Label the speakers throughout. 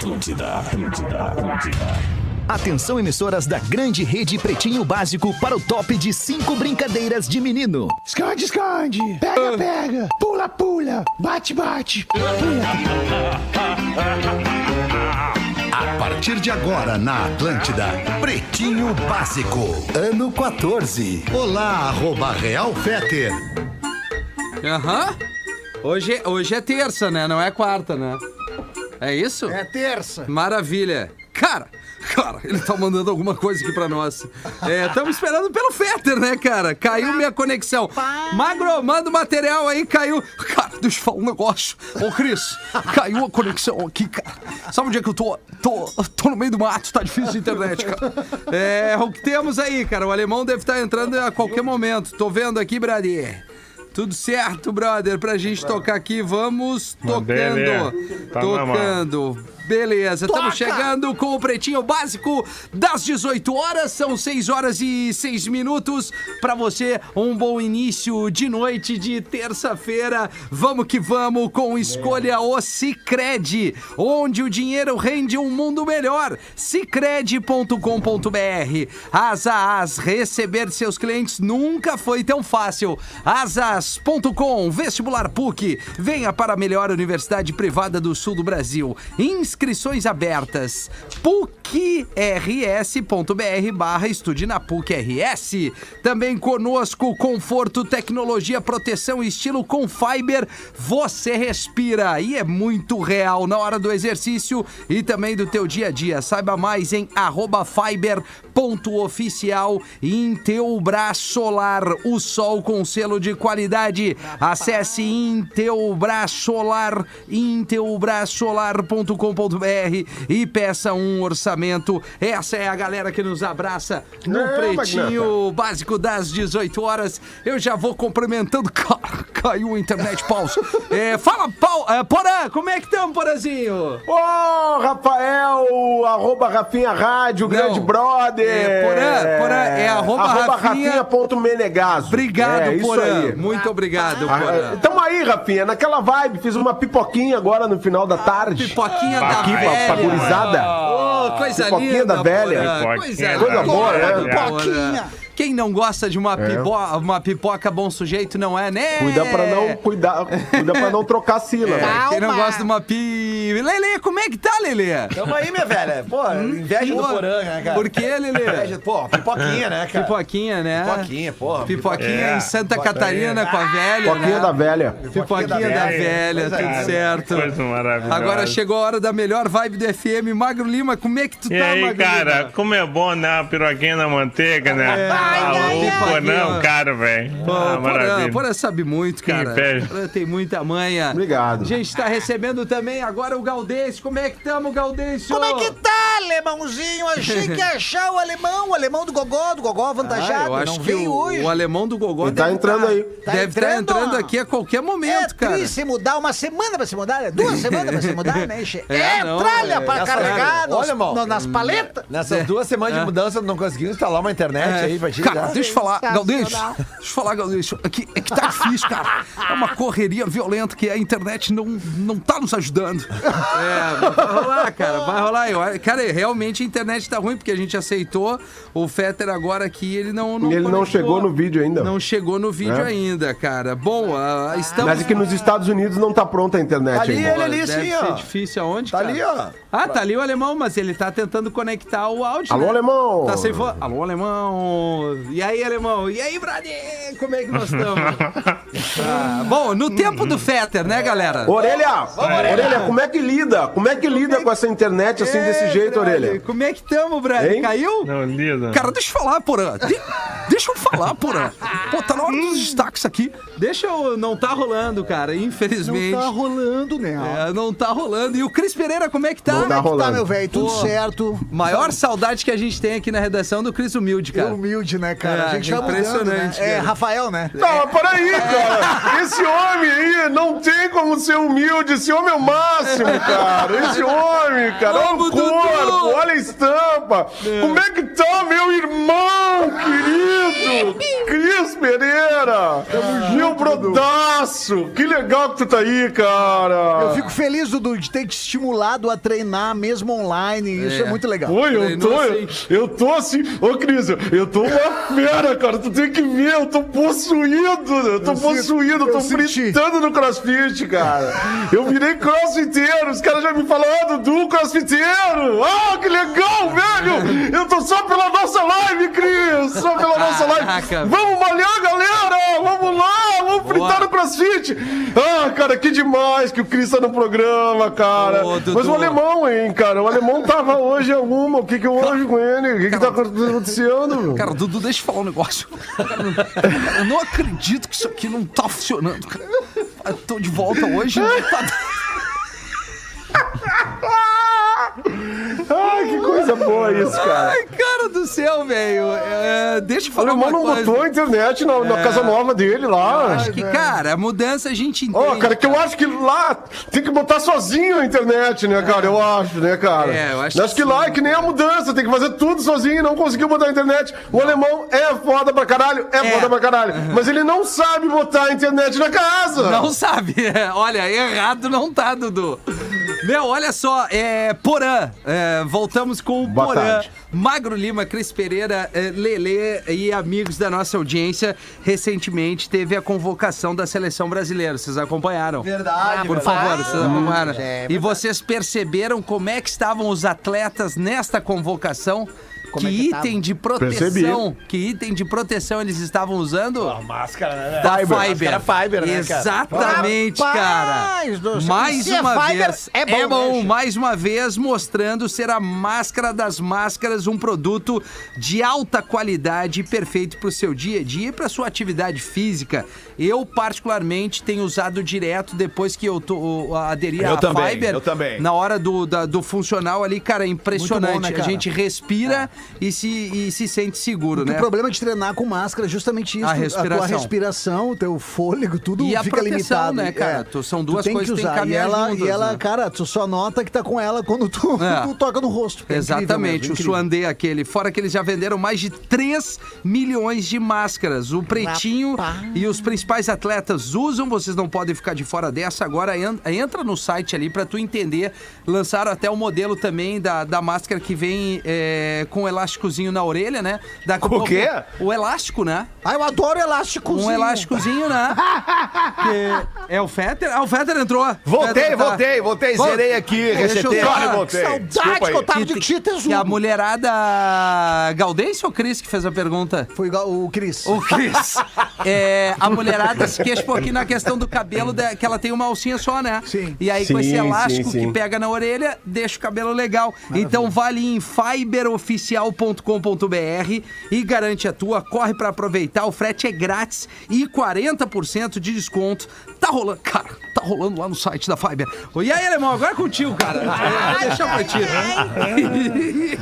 Speaker 1: Atlântida, Atlântida, Atlântida.
Speaker 2: Atenção, emissoras da grande rede Pretinho Básico para o top de cinco brincadeiras de menino.
Speaker 3: Esconde, esconde. Pega, pega. Pula, pula. Bate, bate.
Speaker 4: A partir de agora na Atlântida, Pretinho Básico, ano 14. Olá, arroba Real Feter.
Speaker 5: Aham. Hoje, é- hoje é terça, né? Não é quarta, né? É isso?
Speaker 3: É terça.
Speaker 5: Maravilha. Cara, cara, ele tá mandando alguma coisa aqui pra nós. Estamos esperando pelo Fetter, né, cara? Caiu minha conexão. Magro, manda o material aí, caiu. Cara, deixa eu falar um negócio. Ô, Cris, caiu a conexão aqui, cara. Sabe onde é que eu tô? Tô, tô no meio do mato, tá difícil de internet, cara. É, o que temos aí, cara? O alemão deve estar entrando a qualquer momento. Tô vendo aqui, Bradir. Tudo certo, brother, pra gente tocar aqui. Vamos tocando.
Speaker 6: Beleza. Tá
Speaker 5: tocando. Beleza, estamos chegando com o Pretinho Básico das 18 horas, são 6 horas e 6 minutos. Pra você, um bom início de noite de terça-feira. Vamos que vamos com Escolha o Cicred, onde o dinheiro rende um mundo melhor. Cicred.com.br. Asa As, receber seus clientes nunca foi tão fácil. Asas.com, vestibular PUC. Venha para a melhor universidade privada do sul do Brasil. Inscrições abertas. PUCRS.br barra estude na PUC-RS. Também conosco, conforto, tecnologia, proteção e estilo com Fiber. Você respira e é muito real na hora do exercício e também do teu dia a dia. Saiba mais em arroba fiber.oficial e em Teubra Solar, o sol com selo de qualidade. Acesse Inteubra Solar, inteubrasolar.com.br e peça um orçamento. Essa é a galera que nos abraça no
Speaker 3: É,
Speaker 5: Pretinho Básico das 18 horas. Eu já vou cumprimentando. Caiu a internet, pausa. É, fala, Pau, é, Porã, como é que estamos, Porãzinho?
Speaker 7: Ô, Rafael, arroba Rafinha Rádio, grande brother.
Speaker 5: É, Porã, Porã, é arroba Rafinha-
Speaker 7: Rafinha.menegaso.
Speaker 5: Obrigado,
Speaker 7: é,
Speaker 5: Porã. Muito obrigado,
Speaker 7: Ah,
Speaker 5: Porã.
Speaker 7: Tamo aí, Rafinha, naquela vibe. Fiz uma pipoquinha agora no final da tarde.
Speaker 5: Pipoquinha da
Speaker 7: Aqui pra,
Speaker 5: velha.
Speaker 7: pra gurizada.
Speaker 5: Ô, coisa
Speaker 7: Pipoquinha
Speaker 5: linda,
Speaker 7: da velha.
Speaker 5: Coisa,
Speaker 6: da
Speaker 7: boa, né?
Speaker 3: Pipoquinha.
Speaker 5: Quem não gosta de uma, pipo- uma pipoca bom sujeito não é, né?
Speaker 7: Cuida pra não, cuidar, cuida pra não trocar a sílaba.
Speaker 5: É, quem não gosta de uma pi... Lele, como é que tá, Lele?
Speaker 8: Tamo aí, minha velha. Pô, inveja do
Speaker 5: Pô,
Speaker 8: Porã, né, cara?
Speaker 5: Por que, Lele?
Speaker 8: Inveja, pô, pipoquinha, né, cara?
Speaker 5: Pipoquinha, né?
Speaker 8: Pipoquinha, porra.
Speaker 5: Pipoquinha
Speaker 6: É.
Speaker 5: em Santa Catarina com a velha,
Speaker 7: Pipoquinha
Speaker 5: né?
Speaker 7: da velha.
Speaker 5: Pipoquinha da
Speaker 8: da
Speaker 5: velha,
Speaker 8: velha.
Speaker 5: tudo certo.
Speaker 6: Coisa maravilhosa.
Speaker 5: Agora chegou a hora da melhor vibe do FM. Magro Lima, como é que tu
Speaker 6: E
Speaker 5: tá,
Speaker 6: aí,
Speaker 5: Magro
Speaker 6: cara,
Speaker 5: Lima?
Speaker 6: como é bom, né? A piroquinha na manteiga, né? Ah,
Speaker 5: ai,
Speaker 6: Pô,
Speaker 5: ai.
Speaker 6: não, cara, velho.
Speaker 5: Pô,
Speaker 6: Ah,
Speaker 5: Porã,
Speaker 6: maravilha.
Speaker 5: Porã sabe muito, cara. Porã tem muita manha.
Speaker 7: Obrigado.
Speaker 5: A gente tá recebendo também agora o Galdêncio. Como é que tamo, Galdêncio?
Speaker 8: Como é que tá, alemãozinho? Achei que ia achar o alemão, o alemão do Gogó, do Gogó
Speaker 5: Ah,
Speaker 8: avantajado.
Speaker 5: eu acho
Speaker 8: não
Speaker 5: que
Speaker 8: veio
Speaker 5: o,
Speaker 8: hoje.
Speaker 5: o alemão do Gogó
Speaker 7: Ele tá
Speaker 5: deve
Speaker 7: entrando aí.
Speaker 8: Tá
Speaker 5: deve estar
Speaker 8: entrando,
Speaker 5: entrando
Speaker 8: ó.
Speaker 5: aqui a qualquer
Speaker 8: É
Speaker 5: momento, cara.
Speaker 8: triste se mudar uma semana pra se mudar, né? duas semanas pra se mudar, né?
Speaker 5: É,
Speaker 8: É,
Speaker 5: não,
Speaker 8: tralha
Speaker 5: é.
Speaker 8: pra carregar nos-
Speaker 9: Olha, irmão.
Speaker 8: no- nas paletas.
Speaker 9: Nessas duas semanas de mudança, não conseguiu instalar uma internet aí pra ti.
Speaker 5: Cara, deixa eu falar. Galdêncio. Deixa eu falar, Galdêncio. É que, é que tá difícil, cara. É uma correria violenta que a internet não, não tá nos ajudando. É, vai rolar, cara. Vai rolar. Eu- cara, realmente a internet tá ruim, porque a gente aceitou o Fetter agora aqui. Ele não. não
Speaker 7: Ele não chegou no vídeo ainda.
Speaker 5: Não chegou no vídeo
Speaker 7: É.
Speaker 5: ainda, cara. Bom, ah, estamos.
Speaker 7: Mas é que nos Estados Unidos não tá pronta a internet
Speaker 9: Ali
Speaker 7: ainda.
Speaker 9: ele ali,
Speaker 5: Deve
Speaker 9: sim,
Speaker 5: ser
Speaker 9: ó.
Speaker 5: difícil aonde,
Speaker 9: Tá
Speaker 5: cara?
Speaker 9: ali, ó.
Speaker 5: Ah, tá ali o alemão, mas ele tá tentando conectar o áudio.
Speaker 7: Alô,
Speaker 5: né?
Speaker 7: alemão!
Speaker 5: Tá sem fone. Alô, alemão! E aí, alemão? E aí, brother? Como é que nós estamos? Ah, bom, no tempo do Fetter, né, galera?
Speaker 7: Orelha! Orelha, como é que lida? Como é que lida com essa internet assim desse
Speaker 5: Ei,
Speaker 7: jeito, Orelha?
Speaker 5: Como é que tamo?
Speaker 7: Hein?
Speaker 5: Caiu?
Speaker 6: Não, lido.
Speaker 5: Cara, deixa eu falar, porra. De- deixa eu falar, porra. Pô, tá na hora dos destaques aqui. Deixa eu. Não tá rolando, cara, infelizmente.
Speaker 3: Não tá rolando, né?
Speaker 5: É, não tá rolando. E o Cris Pereira, como é que tá?
Speaker 7: Não tá
Speaker 3: Como é que tá,
Speaker 7: rolando.
Speaker 3: meu velho? Tudo
Speaker 5: Pô.
Speaker 3: certo.
Speaker 5: Maior saudade que a gente tem aqui na redação do Cris Humilde,
Speaker 3: É
Speaker 5: cara.
Speaker 3: humilde, né, cara?
Speaker 5: É,
Speaker 3: a gente tá mudando, né?
Speaker 5: impressionante,
Speaker 3: É. Rafael, né?
Speaker 7: Não, mas peraí, cara. Esse homem aí não tem como ser humilde. Esse homem é o máximo. cara. Esse homem, cara.
Speaker 5: Vamos, Dudu.
Speaker 7: corpo, olha a estampa. Como é que tá, meu irmão querido? Cris Pereira. meu brodaço. Que legal que tu tá aí, cara.
Speaker 8: Eu fico feliz, Dudu, de ter te estimulado a treinar mesmo online. Isso é, muito legal.
Speaker 7: Oi, eu tô,
Speaker 5: Treinou
Speaker 7: eu, eu tô assim, ô Cris, eu- tô uma fera, cara, tu tem que ver, eu tô possuído, eu tô
Speaker 8: Eu
Speaker 7: possuído, eu
Speaker 8: eu
Speaker 7: tô fritando no crossfit, cara. Eu virei crossfiteiro, os caras já me falaram, ah, Dudu, crossfiteiro, ah, que legal, velho, eu tô só pela nossa live, Cris, só pela nossa live.
Speaker 5: Caraca.
Speaker 7: Vamos malhar, galera, vamos lá, vamos fritar
Speaker 5: Boa.
Speaker 7: no crossfit. Ah, cara, que demais que o Cris tá no programa, cara.
Speaker 5: Ô.
Speaker 7: Mas o alemão, hein, cara, o alemão tava hoje alguma, o que que houve com ele? O que que tá acontecendo?
Speaker 5: Cara, Dudu, deixa eu falar um negócio. Cara, não- eu não acredito que isso aqui não tá funcionando, cara. Eu tô de volta hoje. tá-
Speaker 7: Ai, que coisa boa isso, cara.
Speaker 5: Ai, cara do céu, velho. É, deixa eu
Speaker 7: O
Speaker 5: falar
Speaker 7: alemão
Speaker 5: uma
Speaker 7: não
Speaker 5: coisa.
Speaker 7: botou a internet na, na casa nova dele lá.
Speaker 5: Acho que, cara, a mudança a gente entende.
Speaker 7: Ó, cara, que eu acho que lá tem que botar sozinho a internet, né, cara? Eu acho, né, cara?
Speaker 5: É, eu acho
Speaker 7: que,
Speaker 5: que
Speaker 7: lá é que nem a mudança, tem que fazer tudo sozinho e não conseguiu botar a internet. O alemão é foda pra caralho, é,
Speaker 5: É.
Speaker 7: foda pra caralho. Mas ele não sabe botar a internet na casa.
Speaker 5: Não sabe. É, Olha, errado não tá, Dudu. Meu, olha só, é Porã. É, voltamos com o
Speaker 7: Boa
Speaker 5: Porã.
Speaker 7: tarde.
Speaker 5: Magro Lima, Cris Pereira, é, Lelê e amigos da nossa audiência. Recentemente teve a convocação da seleção brasileira. Vocês acompanharam?
Speaker 3: Verdade,
Speaker 5: Por
Speaker 3: verdade.
Speaker 5: favor, vocês acompanharam.
Speaker 8: é
Speaker 5: e vocês perceberam como é que estavam os atletas nesta convocação?
Speaker 8: Como
Speaker 5: que
Speaker 8: é que
Speaker 5: item de proteção, que item de proteção eles estavam usando?
Speaker 9: A máscara, né?
Speaker 5: da
Speaker 9: Fiber.
Speaker 5: Fiber.
Speaker 9: Máscara Fiber, né, cara?
Speaker 5: Exatamente, cara.
Speaker 8: Rapaz do céu.
Speaker 5: Mais
Speaker 8: Se é
Speaker 5: uma
Speaker 8: Fiber,
Speaker 5: vez.
Speaker 8: é bom, né?
Speaker 5: mais uma vez mostrando ser a máscara das máscaras, um produto de alta qualidade e perfeito para o seu dia a dia e para sua atividade física. Eu particularmente tenho usado direto depois que eu tô aderi
Speaker 9: Eu
Speaker 5: à
Speaker 9: também,
Speaker 5: Fiber.
Speaker 9: eu também.
Speaker 5: Na hora do, da- do funcional ali, cara, é impressionante.
Speaker 8: Bom, né,
Speaker 5: A
Speaker 8: cara?
Speaker 5: gente respira e, se, e se sente seguro,
Speaker 8: Porque
Speaker 5: né?
Speaker 8: O problema de treinar com máscara é justamente isso.
Speaker 5: A
Speaker 8: A,
Speaker 5: respiração.
Speaker 8: tua respiração, o teu fôlego, tudo
Speaker 5: E a
Speaker 8: fica
Speaker 5: proteção,
Speaker 8: limitado.
Speaker 5: né, cara?
Speaker 8: É.
Speaker 5: Tu- são
Speaker 8: Tu
Speaker 5: duas
Speaker 8: tem
Speaker 5: coisas que tem que
Speaker 8: usar. E ela,
Speaker 5: juntas,
Speaker 8: e ela
Speaker 5: né?
Speaker 8: cara, tu só nota que tá com ela quando tu,
Speaker 5: É.
Speaker 8: tu toca no rosto. É
Speaker 5: Exatamente,
Speaker 8: mesmo,
Speaker 5: o. Suandê aquele. Fora que eles já venderam mais de 3 milhões de máscaras. O Pretinho e os principais atletas usam, vocês não podem ficar de fora dessa. Agora en- entra no site ali pra tu entender. Lançaram até o modelo também da, da máscara que vem é, com elásticozinho na orelha, né? Da,
Speaker 9: O quê?
Speaker 5: O elástico, né?
Speaker 8: Ah, eu adoro elásticozinho.
Speaker 5: Um elásticozinho, né? Que é o Fetter. Ah, o Fetter entrou.
Speaker 9: Voltei,
Speaker 5: Fetter tá-
Speaker 9: voltei, voltei.
Speaker 5: Vol-
Speaker 9: Zerei aqui,
Speaker 5: Deixa eu
Speaker 9: resetei
Speaker 5: só-
Speaker 9: aqui e voltei.
Speaker 8: Saudade que eu tava de
Speaker 5: Que,
Speaker 8: Tita
Speaker 5: que a mulherada. Gaudêncio ou Cris que fez a pergunta?
Speaker 8: Foi o Cris.
Speaker 5: O Cris. É, a mulherada se queixa um pouquinho na questão do cabelo, da- que ela tem uma alcinha só, né?
Speaker 8: Sim.
Speaker 5: E aí, com
Speaker 7: Sim,
Speaker 5: esse elástico
Speaker 7: sim, sim.
Speaker 5: que pega na orelha, deixa o cabelo legal. Então, vale em fiberoficial.com.br e garante a tua. Corre pra aproveitar. O frete é grátis e 40% de desconto. Tá rolando, cara, tá rolando lá no site da Fiber. E aí, alemão, agora é contigo, cara. Deixar pra ti.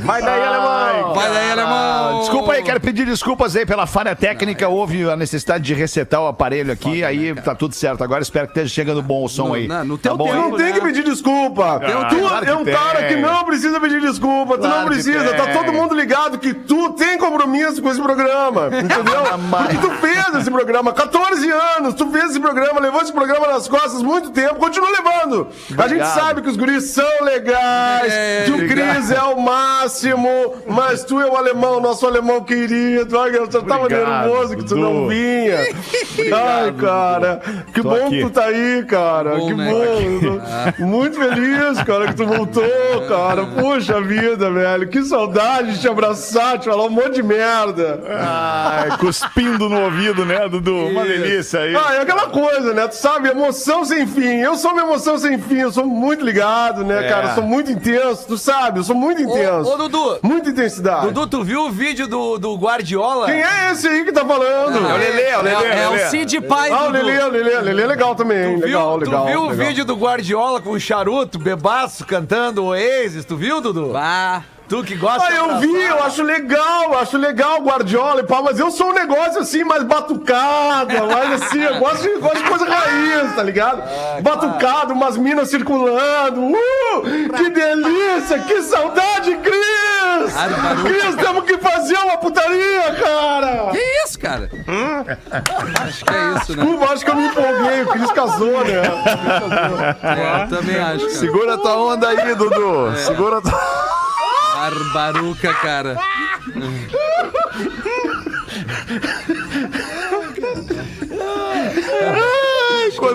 Speaker 7: Vai daí, alemão.
Speaker 5: Vai daí, alemão.
Speaker 9: Desculpa aí, quero pedir desculpas aí pela falha técnica. Houve a necessidade de resetar o aparelho aqui, aí tá tudo certo. Agora espero que esteja chegando bom o som
Speaker 5: No-
Speaker 9: aí.
Speaker 5: na- no
Speaker 9: tá
Speaker 5: teu
Speaker 9: bom
Speaker 5: tempo,
Speaker 9: aí?
Speaker 7: Não tem que pedir desculpa. tu
Speaker 9: claro
Speaker 7: é um cara
Speaker 9: tem.
Speaker 7: que não precisa pedir desculpa. Tu
Speaker 9: Claro
Speaker 7: não
Speaker 9: que
Speaker 7: precisa. Tá todo mundo ligado que tu tem compromisso com esse programa. Entendeu? Porque tu fez esse programa. 14 anos. Tu fez esse programa, levou esse programa nas costas muito tempo. Continua levando. A gente
Speaker 9: Obrigado.
Speaker 7: sabe que os guris são legais.
Speaker 5: É,
Speaker 7: que o
Speaker 9: obrigado.
Speaker 7: Cris é o máximo. Mas tu é o alemão, nosso alemão querido. Ai, eu já tava
Speaker 9: Obrigado,
Speaker 7: nervoso que tu não vinha. Ai, cara. Que
Speaker 9: Tô
Speaker 7: bom
Speaker 9: aqui.
Speaker 7: que tu tá aí, cara.
Speaker 5: Bom,
Speaker 7: que
Speaker 5: né?
Speaker 7: bom. Muito feliz, cara, que tu voltou, cara. Puxa vida, velho. Que saudade de te abraçar, te falar um monte de merda.
Speaker 9: Ai, cuspindo no ouvido, né, Dudu? Uma delícia aí.
Speaker 7: Ah, é aquela coisa, né? Tu sabe, emoção sem fim. Eu sou uma emoção sem fim. Eu sou muito ligado, né,
Speaker 9: É.
Speaker 7: cara? Eu sou muito intenso. Tu sabe, eu sou muito intenso.
Speaker 10: ô, Dudu.
Speaker 7: Muita intensidade.
Speaker 10: Dudu, tu viu o vídeo do, do Guardiola?
Speaker 7: Quem é esse aí que tá falando?
Speaker 9: É o Lelê, é o Lelê.
Speaker 5: É, é o Cid Pai,
Speaker 7: Ah, o. Lelê, o Lelê, o Lelê é legal também.
Speaker 10: Tu viu,
Speaker 7: legal,
Speaker 10: tu
Speaker 7: legal.
Speaker 10: viu o
Speaker 7: legal.
Speaker 10: vídeo do Guardiola com o charuto, bebaço, cantando Oasis? Tu viu, Dudu?
Speaker 5: Ah,
Speaker 10: Tu que gosta
Speaker 7: Ah, eu vi, eu acho legal, eu acho legal Guardiola e pá, mas eu sou um negócio assim, mais batucada, mais assim, eu gosto de, gosto de coisa raiz, tá ligado? Batucado, umas minas circulando, uh, que delícia, que saudade, Cris!
Speaker 5: Bárbaro.
Speaker 7: Cris, temos que fazer uma putaria, cara!
Speaker 5: Que isso, cara? Acho que é isso, né?
Speaker 7: Desculpa, acho que eu me empolguei, o Cris casou, né?
Speaker 5: É, eu também acho, cara.
Speaker 9: Segura tua onda aí, Dudu. Segura tua...
Speaker 5: Barbaruca, cara.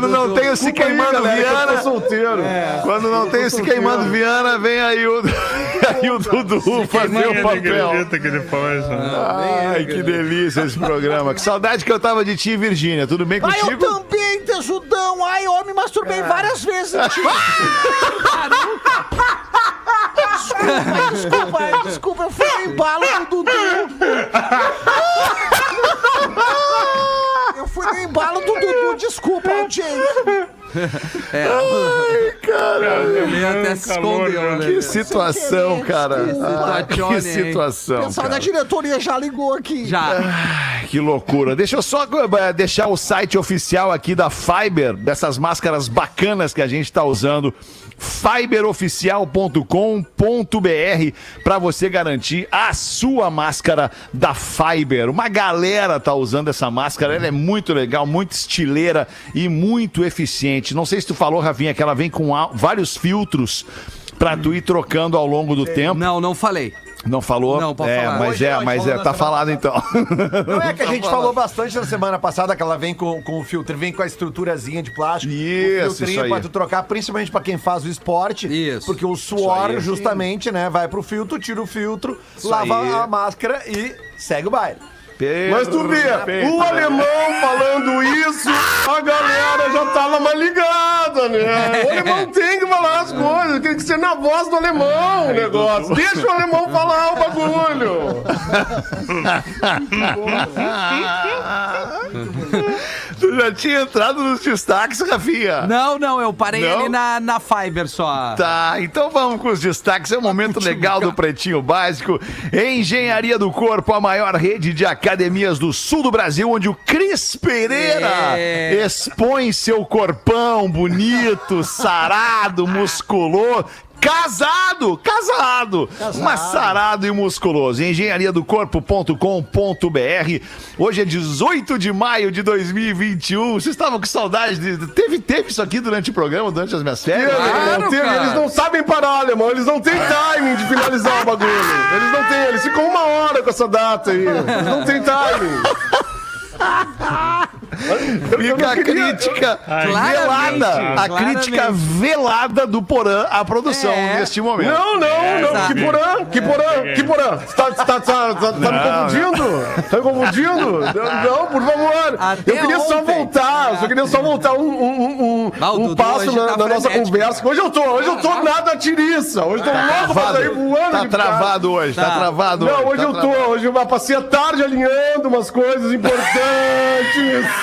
Speaker 9: Quando não tem o se
Speaker 7: Desculpa aí,
Speaker 9: queimando
Speaker 7: galera, que
Speaker 9: Viana.
Speaker 7: tô solteiro.
Speaker 9: Quando não tem o se queimando Viana, vem aí o, aí o Dudu fazer
Speaker 6: Ninguém
Speaker 9: o papel.
Speaker 6: acredita que ele isso. né?
Speaker 9: Ai, que delícia esse programa. Que saudade que eu tava de ti, Virgínia. Tudo bem
Speaker 8: Ai, eu
Speaker 9: contigo?
Speaker 8: também, tesudão. Ai, eu me masturbei várias vezes em ti. desculpa, desculpa, desculpa. Eu fui no embalo do Dudu. Fui no embalo do Dudu. Desculpa, audiência.
Speaker 9: Ai, cara.
Speaker 5: Ele até se escondeu,
Speaker 6: né?
Speaker 9: Que situação, cara. Ah, que situação.
Speaker 8: O pessoal da diretoria já ligou aqui.
Speaker 5: Já.
Speaker 9: Que loucura. Deixa eu só eh, deixar o site oficial aqui da Fiber, dessas máscaras bacanas que a gente tá usando. Fiberoficial.com.br para você garantir a sua máscara da Fiber. Uma galera tá usando essa máscara, ela é muito legal, muito estileira e muito eficiente. Não sei se tu falou, Ravinha, que ela vem com vários filtros para tu ir trocando ao longo do tempo.
Speaker 5: Não, não falei.
Speaker 9: Não falou?
Speaker 5: Não, pode
Speaker 9: é,
Speaker 5: falar.
Speaker 9: mas
Speaker 11: Hoje
Speaker 9: é,
Speaker 11: gente
Speaker 9: mas é,
Speaker 11: na
Speaker 9: tá
Speaker 11: semana
Speaker 9: falado então.
Speaker 11: Não é que a gente falou bastante na semana passada que ela vem com, com o filtro, vem com a estruturazinha de plástico.
Speaker 9: Isso,
Speaker 11: o filtrinho
Speaker 9: isso aí.
Speaker 11: pra tu trocar, principalmente pra quem faz o esporte.
Speaker 5: Isso.
Speaker 11: Porque o suor,
Speaker 9: aí.
Speaker 11: justamente, né, vai pro filtro, tira o filtro, lava
Speaker 9: aí.
Speaker 11: a máscara e segue o baile.
Speaker 7: Mas tu vê, o alemão falando isso, a galera já tava mais ligada, né? O alemão tem que falar as coisas, tem que ser na voz do alemão o negócio. Deixa o alemão falar o bagulho.
Speaker 9: tu já tinha entrado nos destaques, Rafinha?
Speaker 5: Não, não, eu parei
Speaker 9: Não?
Speaker 5: ali na, na Fiber só.
Speaker 9: Tá, então vamos com os destaques. É um momento legal do Pretinho Básico. Engenharia do Corpo, a maior rede de academias do sul do Brasil, onde o Cris Pereira
Speaker 5: É.
Speaker 9: expõe seu corpão bonito, sarado, musculoso. Casado, casado, mas sarado e musculoso. Engenhariadocorpo.com.br. Hoje é 18 de maio de 2021. Vocês estavam com saudade de. Teve, teve isso aqui durante o programa, durante as minhas férias?
Speaker 7: Alemão, tem-
Speaker 5: cara.
Speaker 7: eles não sabem parar, alemão. Eles não têm timing de finalizar o bagulho. Eles não têm, eles ficam uma hora com essa data aí. Eles não têm timing.
Speaker 9: Fica a crítica velada. A
Speaker 5: claramente.
Speaker 9: crítica velada do Porã à produção
Speaker 5: É.
Speaker 9: neste momento.
Speaker 7: Não, não, não.
Speaker 5: Exato.
Speaker 7: Que porã, que porã, que porã. Você tá, tá, tá, tá, tá me confundindo? Tá me confundindo? Não, não, por favor.
Speaker 5: Até
Speaker 7: eu queria só
Speaker 5: ontem.
Speaker 7: voltar, eu só queria só voltar um, um, um,
Speaker 5: o
Speaker 7: um
Speaker 5: Dudu
Speaker 7: passo
Speaker 5: hoje
Speaker 7: na,
Speaker 5: tá
Speaker 7: na nossa conversa. Hoje eu tô, hoje eu tô nada tiriça. Hoje eu tô louco pra sair voando.
Speaker 9: Tá travado hoje, tá,
Speaker 5: Tá.
Speaker 9: travado
Speaker 7: Não,
Speaker 9: hoje.
Speaker 7: hoje
Speaker 9: tá
Speaker 7: eu tô,
Speaker 9: travado.
Speaker 7: hoje eu passei a tarde alinhando umas coisas importantes.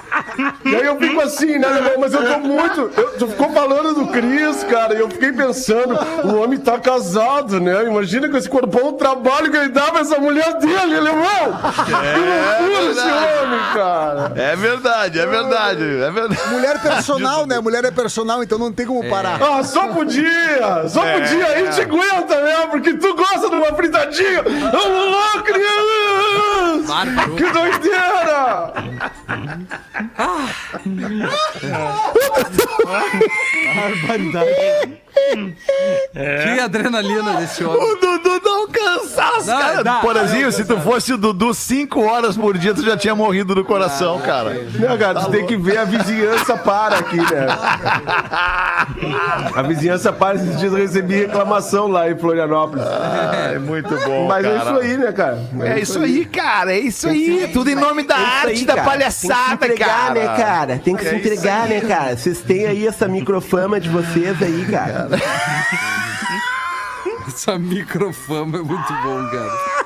Speaker 7: E aí eu fico assim, né, irmão? Mas eu tô muito. Eu, tu ficou falando do Cris, cara, e eu fiquei pensando, o homem tá casado, né? Imagina com esse corpão o trabalho que ele dá pra essa mulher dele, irmão! que loucura esse homem, cara!
Speaker 9: É verdade, é verdade, é verdade.
Speaker 8: Mulher personal, né? Mulher é personal, então não tem como parar.
Speaker 7: Ah, só podia! Só podia! Aí te aguenta, né? Porque tu gosta de uma fritadinha! Vamos lá, Cris! Que doideira! Ah. What the fuck? Harbiden.
Speaker 5: Que adrenalina desse homem.
Speaker 9: O Dudu dá um cansaço,
Speaker 5: Não,
Speaker 9: cara.
Speaker 5: dá,
Speaker 9: Porazinho,
Speaker 5: dá,
Speaker 9: se tu fosse o Dudu cinco horas por dia, tu já tinha morrido do coração, cara.
Speaker 7: Não, cara, você tem que ver a vizinhança para aqui, né? A vizinhança para, esses dias eu recebi reclamação lá em Florianópolis.
Speaker 9: É muito bom,
Speaker 7: Mas é
Speaker 9: cara.
Speaker 7: isso aí, né, cara?
Speaker 9: É isso aí, cara. É isso aí. Tudo em nome da arte, da palhaçada,
Speaker 12: Tem que se entregar,
Speaker 9: cara.
Speaker 12: né, cara? Tem que
Speaker 9: É
Speaker 12: se
Speaker 9: isso
Speaker 12: entregar, né, cara? Vocês têm aí essa microfama de vocês aí, cara.
Speaker 5: Essa microfama é muito bom, cara.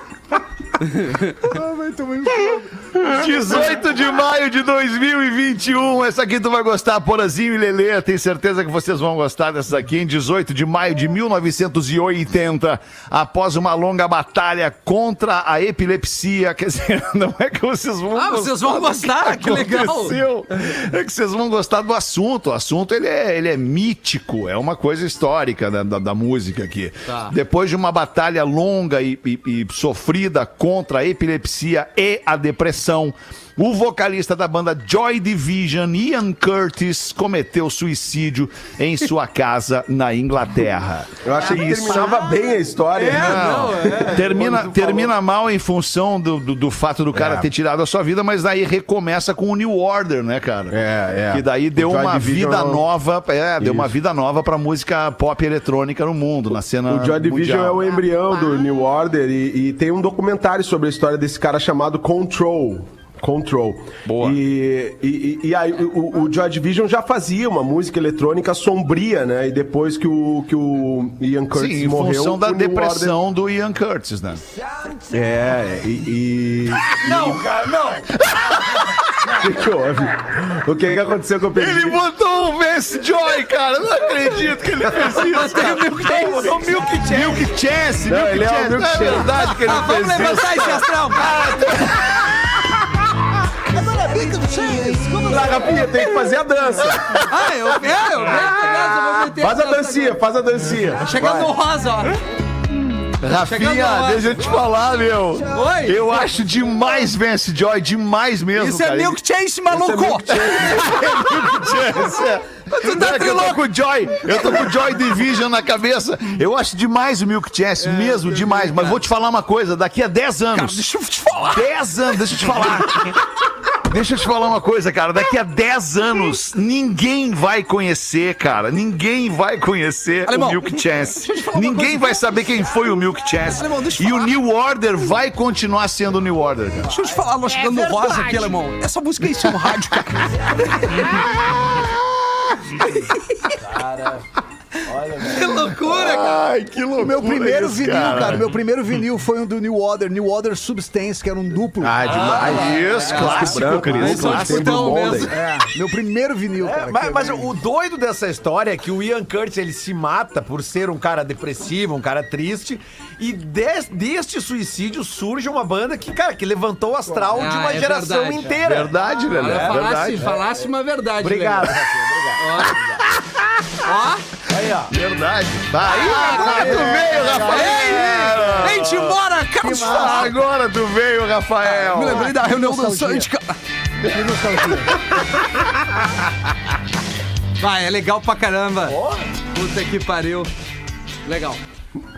Speaker 8: Ah, vai tomar no cu.
Speaker 9: 18 de maio de 2021. Essa aqui tu vai gostar, Porazinho e Lelê. Tenho certeza que vocês vão gostar dessas aqui. Em 18 de maio de 1980, após uma longa batalha contra a epilepsia. Quer dizer, não é que vocês vão
Speaker 5: Ah, vocês vão
Speaker 9: do que
Speaker 5: gostar, que legal.
Speaker 9: aconteceu. É que vocês vão gostar do assunto. O assunto ele é, ele é mítico, é uma coisa histórica da, da, da música aqui.
Speaker 5: Tá.
Speaker 9: Depois de uma batalha longa e, e- e sofrida contra a epilepsia e a depressão, o vocalista da banda Joy Division, Ian Curtis, cometeu suicídio em sua casa na Inglaterra.
Speaker 7: Eu achei que
Speaker 9: Isso.
Speaker 7: terminava bem a história. né?
Speaker 9: Não, termina, termina mal em função do, do, do fato do cara
Speaker 7: É.
Speaker 9: ter tirado a sua vida, mas daí recomeça com o New Order, né, cara?
Speaker 7: É, é.
Speaker 9: Que daí deu
Speaker 7: Joy
Speaker 9: uma
Speaker 7: Division
Speaker 9: vida
Speaker 7: é um-
Speaker 9: nova, é, deu uma
Speaker 7: Isso.
Speaker 9: vida nova pra música pop eletrônica no mundo, na cena
Speaker 7: O Joy Division é
Speaker 9: mundial.
Speaker 7: o embrião do New Order e, e tem um documentário sobre a história desse cara chamado Control. Control.
Speaker 9: Boa.
Speaker 7: E, e, e aí o, o Joy Division já fazia uma música eletrônica sombria, né? E depois que o, que o Ian Curtis
Speaker 9: Sim, em
Speaker 7: morreu.
Speaker 9: função da
Speaker 7: o
Speaker 9: depressão do Ian Curtis, né?
Speaker 7: Order- É, e. e-
Speaker 11: Não, cara, não.
Speaker 7: O que, que houve? O que, que aconteceu com o Pedro?
Speaker 9: Ele botou o Vance Joy, cara. Não acredito que ele fez isso. cara.
Speaker 11: Botou Milk Chance.
Speaker 9: Milk Chance,
Speaker 7: Não,
Speaker 9: Milk
Speaker 7: ele é o. Milk
Speaker 9: Não é
Speaker 7: Chance.
Speaker 9: verdade que ele
Speaker 5: Ah, vamos
Speaker 9: fez isso.
Speaker 5: levantar esse astral, cara.
Speaker 13: Seis. Como
Speaker 7: Ah, Rafinha, tem que fazer a dança.
Speaker 5: Ah, eu, é, eu, meter
Speaker 7: Faz a dancinha, faz a dancinha.
Speaker 5: Chegando no rosa, ó.
Speaker 9: Rafinha, deixa eu te falar, meu.
Speaker 5: Oi.
Speaker 9: Eu acho demais Vance Joy, demais mesmo,
Speaker 5: Isso é
Speaker 9: cara.
Speaker 5: Milk Chase, maluco.
Speaker 9: Milk Chance, é.
Speaker 5: Tu tá
Speaker 9: É que eu tô com o Joy, eu tô com o Joy Division na cabeça. Eu acho demais o Milk Chance, mesmo demais. Mas vou te falar uma coisa, daqui a 10 anos.
Speaker 5: Deixa eu te falar.
Speaker 9: 10 anos, deixa eu te falar. Deixa eu te falar uma coisa, cara. Daqui a 10 anos, ninguém vai conhecer, cara. Ninguém vai conhecer
Speaker 5: Alemão,
Speaker 9: o Milk Chance. Ninguém vai saber quem foi o Milk Chance.
Speaker 5: Alemão, deixa eu
Speaker 9: E o. New Order vai continuar sendo o New Order, cara.
Speaker 5: Deixa eu te falar, nós chegando no rosa aqui, alemão. Essa música é isso no rádio, cara. Que loucura, cara.
Speaker 9: Ai, que loucura.
Speaker 8: Meu primeiro
Speaker 9: isso,
Speaker 8: vinil, cara. Meu primeiro vinil foi um do New Order, New Order Substance, que era um duplo.
Speaker 7: Ah, demais.
Speaker 9: Isso, clássico,
Speaker 7: branco,
Speaker 9: Cris.
Speaker 7: né?
Speaker 5: Esse é o
Speaker 7: Clássico. Tem
Speaker 5: mesmo.
Speaker 8: É, meu primeiro vinil,
Speaker 11: É,
Speaker 8: cara.
Speaker 11: mas,
Speaker 8: que-
Speaker 11: mas o doido dessa história é que o Ian Curtis ele se mata por ser um cara depressivo, um cara triste, e des- deste suicídio surge uma banda que, cara, que levantou o astral
Speaker 5: Ah,
Speaker 11: de uma
Speaker 5: é
Speaker 11: geração
Speaker 5: verdade.
Speaker 11: inteira.
Speaker 9: Verdade, Lelé.
Speaker 5: Olha, falasse,
Speaker 9: verdade.
Speaker 5: falasse uma verdade.
Speaker 11: Obrigado,
Speaker 5: Ó,
Speaker 11: Aí, ó.
Speaker 9: Verdade. Aí, agora tu veio, Rafael.
Speaker 5: vem-te embora, Carlos.
Speaker 9: Agora tu veio, Rafael.
Speaker 5: Me lembrei da reunião dançante, cara. Vai, é legal pra caramba. Puta que pariu. Legal.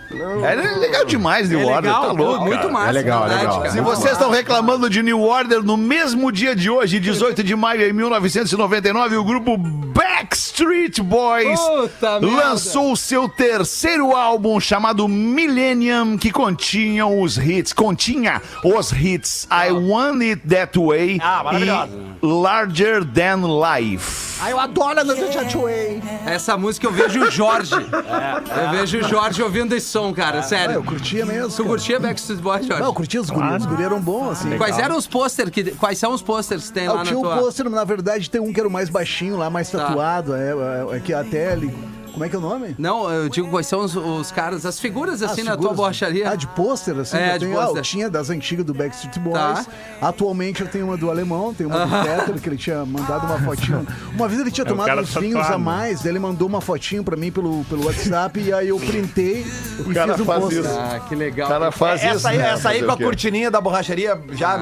Speaker 9: É legal demais, New
Speaker 5: É
Speaker 9: Order,
Speaker 5: legal,
Speaker 9: tá louco.
Speaker 5: muito
Speaker 9: cara.
Speaker 5: massa.
Speaker 7: É legal, é
Speaker 5: verdade,
Speaker 7: legal.
Speaker 5: cara.
Speaker 9: Se vocês estão reclamando de New Order, no mesmo dia de hoje, 18 de maio de 1999, o grupo Backstreet Boys
Speaker 5: Puta
Speaker 9: lançou o seu terceiro álbum chamado Millennium, que continha os hits, continha os hits I Want It That Way
Speaker 11: Ah,
Speaker 9: e Larger Than Life.
Speaker 13: Ah, eu adoro a dança de Hatway.
Speaker 5: Essa música eu vejo o Jorge. Eu vejo o Jorge ouvindo esse som, cara,
Speaker 8: Ah,
Speaker 5: sério.
Speaker 8: eu curtia mesmo.
Speaker 5: Tu
Speaker 8: cara.
Speaker 5: curtia Backstreet Boys, Jorge?
Speaker 8: Não, eu curtia os guris. Os guris eram bons, assim.
Speaker 5: Quais eram os pôsteres? Que... Quais são os pôsteres que tem
Speaker 8: Ah,
Speaker 5: lá
Speaker 8: Eu
Speaker 5: na
Speaker 8: tinha um
Speaker 5: tua...
Speaker 8: pôster, na verdade, tem um que era o mais baixinho lá, mais
Speaker 5: Tá.
Speaker 8: tatuado. É, é, é que até ele. Como é que é o nome?
Speaker 5: Não, eu digo quais são os, os caras, as figuras assim
Speaker 8: As
Speaker 5: na tua
Speaker 8: figuras-
Speaker 5: borracharia.
Speaker 8: Ah, de pôster, assim.
Speaker 5: É,
Speaker 8: eu
Speaker 5: de
Speaker 8: tenho, ah,
Speaker 5: pôster.
Speaker 8: eu tinha das antigas do Backstreet Boys.
Speaker 5: Tá.
Speaker 8: Atualmente eu tenho uma do alemão, tenho uma do Peter, que ele tinha mandado uma fotinho. Uma vez ele tinha
Speaker 6: É o
Speaker 8: tomado uns vinhos a mais, ele mandou uma fotinho pra mim pelo, pelo WhatsApp e aí eu printei e
Speaker 9: cara
Speaker 8: fiz um
Speaker 9: faz
Speaker 8: pôster.
Speaker 9: isso.
Speaker 5: Ah, que legal.
Speaker 9: O cara faz isso,
Speaker 11: Essa aí,
Speaker 9: né?
Speaker 11: essa aí com a
Speaker 9: o
Speaker 11: cortininha da borracharia já.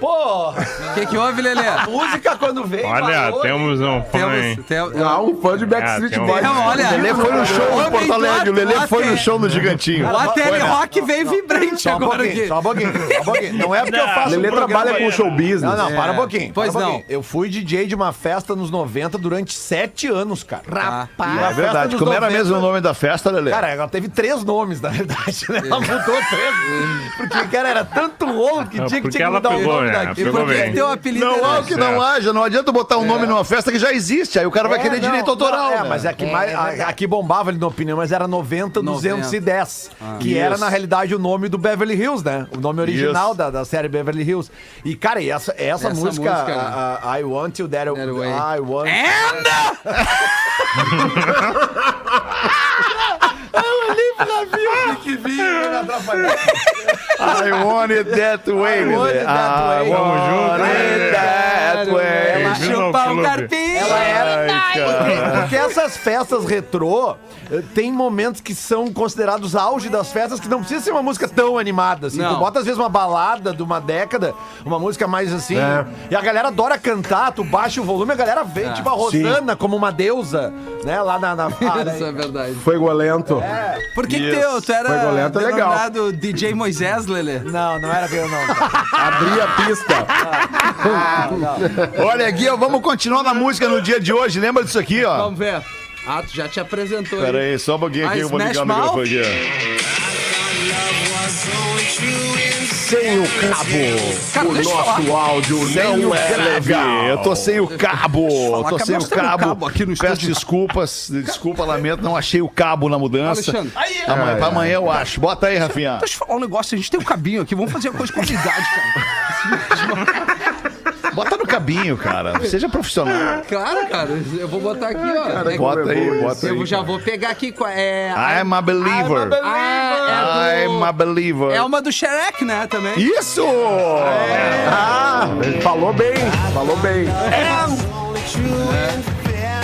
Speaker 11: Porra!
Speaker 5: O que, que houve, Lelê?
Speaker 11: A música quando veio.
Speaker 6: Olha,
Speaker 11: valor,
Speaker 6: temos um fã?
Speaker 5: Temos, tem,
Speaker 7: Ah, um fã de Backstreet
Speaker 6: É, um-
Speaker 7: Boys.
Speaker 5: Olha,
Speaker 9: O Lelê foi no show em Porto Alegre, o Lelê foi no show no Gigantinho.
Speaker 5: o ATL Rock veio vibrante
Speaker 11: um
Speaker 5: agora aqui.
Speaker 11: só um pouquinho, só um pouquinho. Não é porque eu faço
Speaker 7: Lelê
Speaker 11: um
Speaker 7: trabalha com show business.
Speaker 11: Não, não, para um
Speaker 5: É.
Speaker 11: pouquinho.
Speaker 5: Pois
Speaker 11: um
Speaker 5: não.
Speaker 11: Eu fui DJ de uma festa nos 90 durante sete anos, cara.
Speaker 13: Rapaz.
Speaker 9: É verdade. Como era mesmo o nome da festa, Lelê?
Speaker 11: Cara, ela teve três nomes, na verdade, né? Ela mudou três. Porque, cara, era tanto rolo que tinha que,
Speaker 6: porque
Speaker 11: tinha que
Speaker 6: ela
Speaker 11: mudar o nome
Speaker 6: né?
Speaker 11: daqui.
Speaker 6: Ela
Speaker 5: E
Speaker 6: pegou
Speaker 5: por que
Speaker 6: bem.
Speaker 5: teu apelido
Speaker 9: Não há o que não haja, não adianta botar um nome numa festa que já existe, aí o cara vai
Speaker 11: É,
Speaker 9: querer direito autoral.
Speaker 11: É,
Speaker 9: né?
Speaker 11: mas é que mais, aqui bombava ali na opinião, mas era 90 210, que
Speaker 5: Isso.
Speaker 11: era na realidade o nome do Beverly Hills, né? O nome original da, da série Beverly Hills. E cara, e essa, essa,
Speaker 5: Essa
Speaker 11: música,
Speaker 5: música,
Speaker 11: a- a- I Want You That,
Speaker 5: That Way.
Speaker 11: I Want
Speaker 9: I want it that way,
Speaker 11: I want it that
Speaker 9: I
Speaker 11: way.
Speaker 9: want it that way.
Speaker 11: Ela
Speaker 6: ao
Speaker 5: Chupar o carpinho.
Speaker 11: Ela era.
Speaker 9: Ai.
Speaker 11: Porque essas festas retrô eh, tem momentos que são considerados auge das festas que não precisa ser uma música tão animada. Assim.
Speaker 5: Não.
Speaker 11: Tu bota às vezes uma balada de uma década, uma música mais assim, e a galera adora cantar, tu baixa o volume, a galera vê, tipo a Rosana como uma deusa, né? Lá na. na ah?
Speaker 5: Isso é verdade.
Speaker 14: Fogo lento.
Speaker 5: Por que, que teu, tu era
Speaker 14: Foi goleta, legal.
Speaker 5: denominado DJ Moisés, Lelê?
Speaker 11: Não, não era eu, não.
Speaker 14: Abri a pista.
Speaker 9: Olha aqui, ó, vamos continuar na música no dia de hoje. Lembra disso aqui, ó?
Speaker 5: Vamos ver. Ah, tu já te apresentou.
Speaker 9: Pera
Speaker 5: hein?
Speaker 9: aí, só um pouquinho aqui,
Speaker 5: Ah,
Speaker 9: eu vou ligar o microfone aqui.
Speaker 14: Sem o cabo.
Speaker 5: Cara,
Speaker 14: o
Speaker 5: eu
Speaker 14: nosso áudio
Speaker 9: Sem
Speaker 14: não é legal.
Speaker 9: Eu tô sem o cabo.
Speaker 5: falar
Speaker 9: Tô sem o cabo.
Speaker 5: cabo aqui no
Speaker 9: Peço
Speaker 5: estúdio.
Speaker 9: desculpas. Desculpa, lamento. Não achei o cabo na mudança.
Speaker 5: Alexandre.
Speaker 9: Amanhã, pra amanhã eu acho. Bota aí, Rafinha.
Speaker 5: Deixa eu falar um negócio, a gente tem um cabinho aqui, vamos fazer uma coisa com qualidade, cara.
Speaker 9: Bota no cabinho, cara. Seja profissional.
Speaker 5: Claro, cara, eu vou botar aqui, ó. É-
Speaker 9: Bota aí, bota
Speaker 5: eu
Speaker 9: aí.
Speaker 5: já vou pegar aqui. com a- É,
Speaker 9: I'm a believer.
Speaker 5: Ah, é, do-
Speaker 9: I'm a believer.
Speaker 5: é uma do Shrek, né, também.
Speaker 9: Isso!
Speaker 14: Ah, ele falou bem. Falou bem.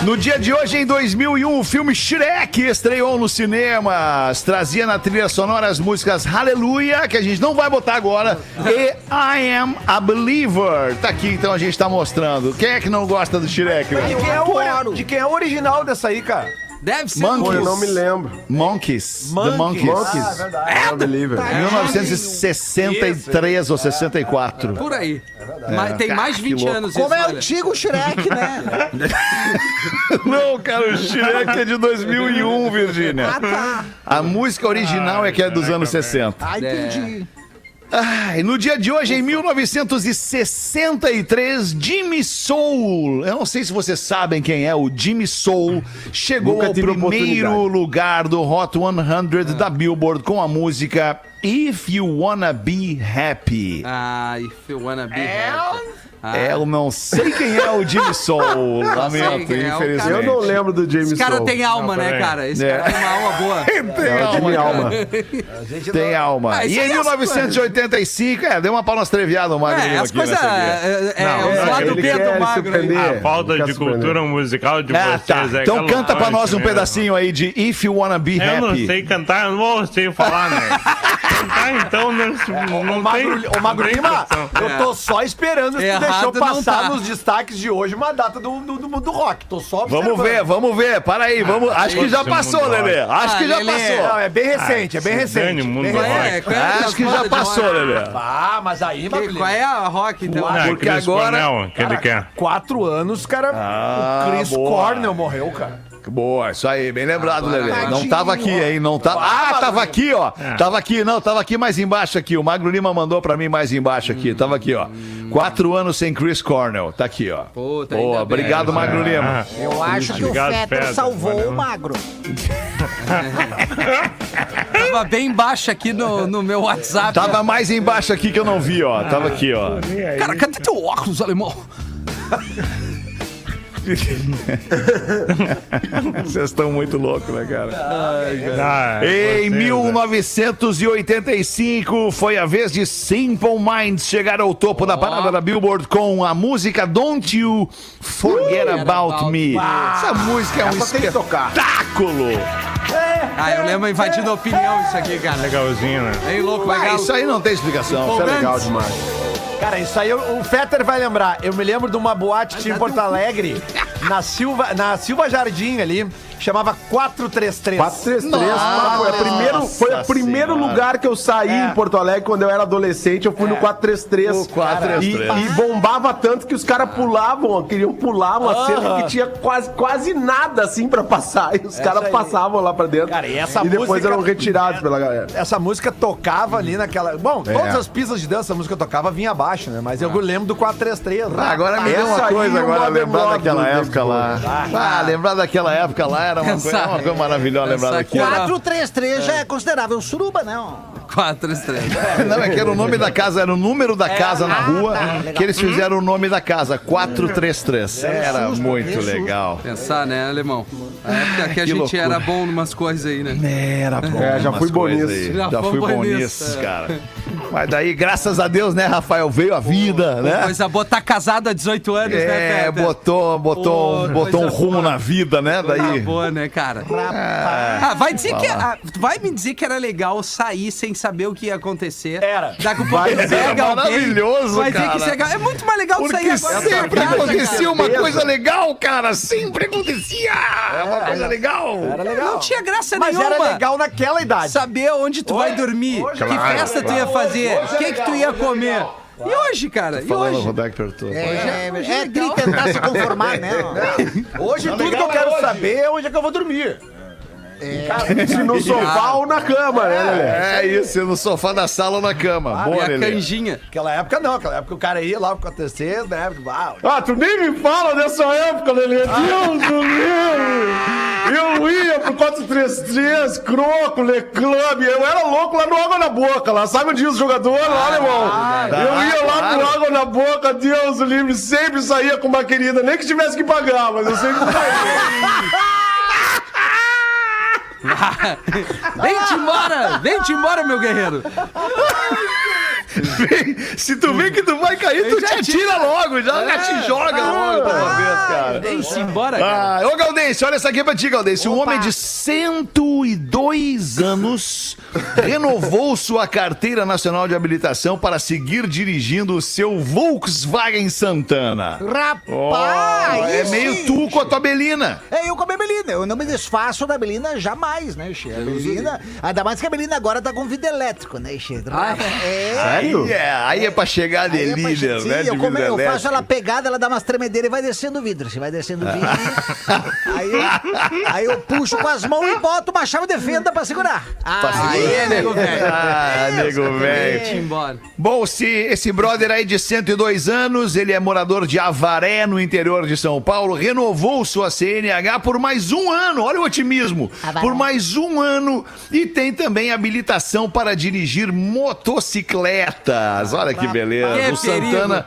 Speaker 9: No dia de hoje, em 2001, o filme Shrek estreou nos cinemas. Trazia na trilha sonora as músicas Hallelujah, que a gente não vai botar agora, e I Am a Believer. Tá aqui, então a gente tá mostrando. Quem é que não gosta do Shrek?
Speaker 11: De
Speaker 9: velho?
Speaker 11: quem, é o, de quem é o original dessa aí, cara?
Speaker 5: Deve ser.
Speaker 9: Monkeys.
Speaker 14: Pô, eu não me lembro.
Speaker 9: Monkeys. The
Speaker 11: Monkeys.
Speaker 9: Monkeys.
Speaker 11: Ah, é verdade.
Speaker 14: É, believer.
Speaker 9: 1963 ou 64.
Speaker 5: Por aí. Mas tem mais de
Speaker 9: que
Speaker 5: 20
Speaker 9: louco.
Speaker 5: anos
Speaker 8: Como
Speaker 5: isso,
Speaker 8: é
Speaker 5: olha.
Speaker 8: antigo o Shrek, né?
Speaker 9: Não, cara, o Shrek é de 2001, Virgínia.
Speaker 8: Ah, tá.
Speaker 9: A música original é que é dos anos 60.
Speaker 8: Ah, entendi.
Speaker 9: Ai, no dia de hoje, em 1963, Jimmy Soul. Eu não sei se vocês sabem quem é o Jimmy Soul. Chegou ao primeiro lugar do Hot 100 da Billboard com a música If You Wanna Be Happy.
Speaker 5: Ah, if you wanna be happy. Ah.
Speaker 9: É, eu não sei quem é o Jimmy Soul.
Speaker 5: sei
Speaker 9: Lamento,
Speaker 5: é o
Speaker 9: infelizmente.
Speaker 5: cara.
Speaker 14: Eu não lembro do James
Speaker 5: Esse cara
Speaker 14: Soul.
Speaker 5: tem alma,
Speaker 6: Não,
Speaker 5: né, cara? Esse
Speaker 9: É.
Speaker 5: cara tem uma alma boa.
Speaker 9: Tem
Speaker 14: É o
Speaker 9: alma,
Speaker 14: Jimmy. Alma.
Speaker 9: Tem alma.
Speaker 5: Ah,
Speaker 9: e em
Speaker 5: aí é as
Speaker 9: 1985, é, deu uma pau nas treviadas o Magro
Speaker 5: É, as
Speaker 9: aqui
Speaker 5: coisas.
Speaker 9: aqui.
Speaker 5: É, é,
Speaker 6: Não,
Speaker 5: o
Speaker 6: não,
Speaker 5: lado B do magro.
Speaker 14: surpreender.
Speaker 6: A falta
Speaker 14: Quer
Speaker 6: de cultura musical de
Speaker 9: Ah,
Speaker 6: vocês
Speaker 9: tá.
Speaker 6: é
Speaker 9: Então canta pra nós um
Speaker 6: mesmo.
Speaker 9: pedacinho aí de If You Wanna Be
Speaker 6: Eu não
Speaker 9: Happy.
Speaker 6: sei cantar, eu não vou sei falar, né? cantar então não, não
Speaker 11: Ô, Magro,
Speaker 6: tem.
Speaker 11: ô, Magro
Speaker 6: não tem
Speaker 11: Lima, eu tô só esperando se tu
Speaker 5: Errado
Speaker 11: deixou
Speaker 5: não
Speaker 11: passar
Speaker 5: tá.
Speaker 11: nos destaques de hoje uma data do, do, do, do rock. Tô só
Speaker 9: Vamos
Speaker 11: observando.
Speaker 9: ver, vamos ver. Para aí, vamos. Acho que já passou, Lelê. Acho
Speaker 5: Ah,
Speaker 9: que já
Speaker 5: Lelê.
Speaker 9: passou.
Speaker 11: Não, é bem recente, é bem recente.
Speaker 6: mundo
Speaker 11: Bem recente.
Speaker 6: rock.
Speaker 5: É, é
Speaker 9: Acho que já
Speaker 5: de
Speaker 9: passou,
Speaker 5: rock?
Speaker 9: Lelê.
Speaker 11: Ah, mas aí, Lima,
Speaker 5: Qual é a rock, então?
Speaker 6: Ah,
Speaker 9: Porque
Speaker 6: Chris
Speaker 9: agora-
Speaker 6: Cornell, que ele quer.
Speaker 11: quatro anos, cara,
Speaker 9: Ah,
Speaker 11: o Chris
Speaker 9: boa.
Speaker 11: Cornell morreu, cara.
Speaker 9: Boa, isso aí, bem lembrado, Lelê. Não tava aqui, hein? Não tava. Ah, tava aqui, ó. Tava aqui, não, tava aqui mais embaixo aqui. O Magro Lima mandou pra mim mais embaixo aqui. Tava aqui, ó. Quatro anos sem Chris Cornell. Tá aqui, ó.
Speaker 5: Puta,
Speaker 9: Boa,
Speaker 5: ainda bem.
Speaker 9: obrigado, Magro Lima.
Speaker 8: Eu acho que o
Speaker 6: Obrigado,
Speaker 8: Fetter
Speaker 6: Fetter,
Speaker 8: salvou
Speaker 6: valeu.
Speaker 8: o magro.
Speaker 5: Tava bem baixo aqui no, no meu WhatsApp.
Speaker 9: Tava mais embaixo aqui que eu não vi, ó. Tava aqui, ó.
Speaker 5: Cara, cadê teu óculos, alemão?
Speaker 9: Vocês estão muito loucos, né, cara?
Speaker 6: Ah,
Speaker 9: Em
Speaker 6: vocês, né?
Speaker 9: 1985, foi a vez de Simple Minds chegar ao topo da parada da Billboard com a música Don't You Forget About,
Speaker 5: About
Speaker 9: Me.
Speaker 5: Me.
Speaker 9: Essa música é um
Speaker 14: tocar.
Speaker 9: espetáculo.
Speaker 5: Ah, eu lembro invadindo a opinião isso aqui, cara.
Speaker 6: Legalzinho, né?
Speaker 5: Bem louco,
Speaker 9: Ah,
Speaker 5: legal.
Speaker 9: isso aí não tem explicação.
Speaker 14: Isso é legal demais.
Speaker 11: Cara, isso aí o Fetter vai lembrar. Eu me lembro de uma boate que tinha em Porto Alegre, na Silva, na Silva Jardim ali, chamava 433.
Speaker 14: 433,
Speaker 9: Nossa
Speaker 14: foi, a primeiro, foi o primeiro
Speaker 9: Senhora.
Speaker 14: lugar que eu saí
Speaker 11: É.
Speaker 14: em Porto Alegre quando eu era adolescente. Eu fui no 433.
Speaker 9: O 433.
Speaker 14: E, e bombava tanto que os caras pulavam, queriam pular uma cerca que tinha quase, quase nada assim pra passar. E os caras passavam lá pra dentro.
Speaker 11: Cara, e essa
Speaker 14: depois
Speaker 11: música-
Speaker 14: eram retirados pela galera.
Speaker 11: Essa música tocava ali naquela. Bom,
Speaker 9: É.
Speaker 11: todas as pistas de dança, a música tocava vinha abaixo, né? Mas eu lembro do 433.
Speaker 9: Ah, agora me deu uma coisa agora, lembrar daquela época lá. Ah, lembrar daquela época lá Era uma coisa, uma coisa maravilhosa lembrar
Speaker 5: cara-
Speaker 8: 433 já é considerável suruba, né? ó.
Speaker 5: 4 estrelas.
Speaker 9: Não, é que era o nome da casa, era o número da casa na rua,
Speaker 8: tá,
Speaker 9: que eles fizeram o nome da casa, 433. Era
Speaker 8: susto,
Speaker 9: muito legal.
Speaker 5: Pensar, né, alemão? A época que a
Speaker 9: Que
Speaker 5: gente
Speaker 9: loucura.
Speaker 5: era bom numas coisas aí, né?
Speaker 9: Era bom.
Speaker 14: É, já
Speaker 9: umas
Speaker 14: fui bom
Speaker 9: coisas
Speaker 14: nisso.
Speaker 9: aí.
Speaker 5: Já
Speaker 9: Já, fui
Speaker 5: é.
Speaker 9: cara. Mas daí, graças a Deus, né, Rafael, veio a vida, né?
Speaker 5: Coisa boa, tá casado há 18 anos, né,
Speaker 9: É, botou, botou, um- botou um
Speaker 5: coisa
Speaker 9: rumo
Speaker 5: boa.
Speaker 9: na vida, né?
Speaker 5: Tá
Speaker 9: Daí.
Speaker 5: boa, né, cara? Ah, vai dizer que ah, vai me dizer que era legal sair sem saber o que ia acontecer.
Speaker 11: Era.
Speaker 5: Daqui a pouco
Speaker 9: Vai
Speaker 5: pega alguém,
Speaker 9: maravilhoso,
Speaker 5: Vai dizer que
Speaker 9: cara.
Speaker 5: é. É muito mais legal
Speaker 9: Porque
Speaker 5: sair agora.
Speaker 9: sempre
Speaker 5: Cara,
Speaker 9: acontecia uma
Speaker 14: certeza.
Speaker 9: coisa legal, cara. Sempre acontecia. É uma coisa legal.
Speaker 11: Era legal.
Speaker 5: Não tinha graça
Speaker 11: Mas
Speaker 5: nenhuma.
Speaker 11: era legal naquela idade.
Speaker 5: Saber onde tu vai dormir, que
Speaker 9: Claro,
Speaker 5: festa tu ia fazer, o que que tu ia comer. E hoje, cara? E
Speaker 9: Falando, o
Speaker 5: hoje?
Speaker 9: Rodak perguntou.
Speaker 8: É, é, tri tentar se conformar, né?
Speaker 11: Hoje tudo que eu quero saber é onde é que eu vou dormir.
Speaker 14: Se no sofá ou na cama, né, Lelê?
Speaker 9: É isso, no sofá da sala ou na cama.
Speaker 5: E
Speaker 9: Boa,
Speaker 5: a
Speaker 9: Lelê.
Speaker 5: canjinha.
Speaker 11: Naquela época não, naquela época o cara ia lá pro acontecer, né? Ah,
Speaker 7: Ah, tu nem me fala dessa época, Lelê. Deus do livre. Eu ia pro 433, Croco, Le Club. Eu era louco lá no Água na Boca, lá. Sabe onde os jogadores lá, irmão? Eu ia lá pro Água na Boca, Deus do livre. Sempre saía com uma querida, nem que tivesse que pagar, mas eu sempre saía.
Speaker 5: Vem-te embora! Vem-te embora, meu guerreiro!
Speaker 9: Se tu vê que tu vai cair, tu te atira logo, já, já te joga logo de uma vez, cara.
Speaker 5: Vem-se embora, cara.
Speaker 9: Ah, ô Galdêncio, olha essa aqui pra ti, Galdêncio. Um homem de 102 anos renovou sua carteira nacional de habilitação para seguir dirigindo o seu Volkswagen Santana.
Speaker 8: Rapaz!
Speaker 9: Oh, é
Speaker 8: isso
Speaker 9: meio tu com a tua Belina.
Speaker 8: É, eu com a minha Belina. Eu não me desfaço da Belina jamais, né, Che? A Belina. Ainda mais que a Belina agora tá com vidro elétrico, né, Che?
Speaker 5: Ah,
Speaker 8: é.
Speaker 9: Aí é, aí é pra chegar de
Speaker 8: Aí é pra-
Speaker 9: líder,
Speaker 8: sim,
Speaker 9: né? De
Speaker 8: eu, come- eu faço ela pegada, ela dá umas tremedeiras e vai descendo o vidro. Você vai descendo o vidro. aí, eu, aí eu puxo com as mãos e boto uma chave de fenda pra segurar.
Speaker 5: Aí é, nego velho.
Speaker 9: Ah, nego velho. Bom, se esse brother aí de 102 anos, ele é morador de Avaré, no interior de São Paulo, renovou sua CNH por mais um ano. Olha o otimismo.
Speaker 8: Avaré.
Speaker 9: Por mais um ano. E tem também habilitação para dirigir Olha que beleza.
Speaker 5: Que
Speaker 9: o Santana,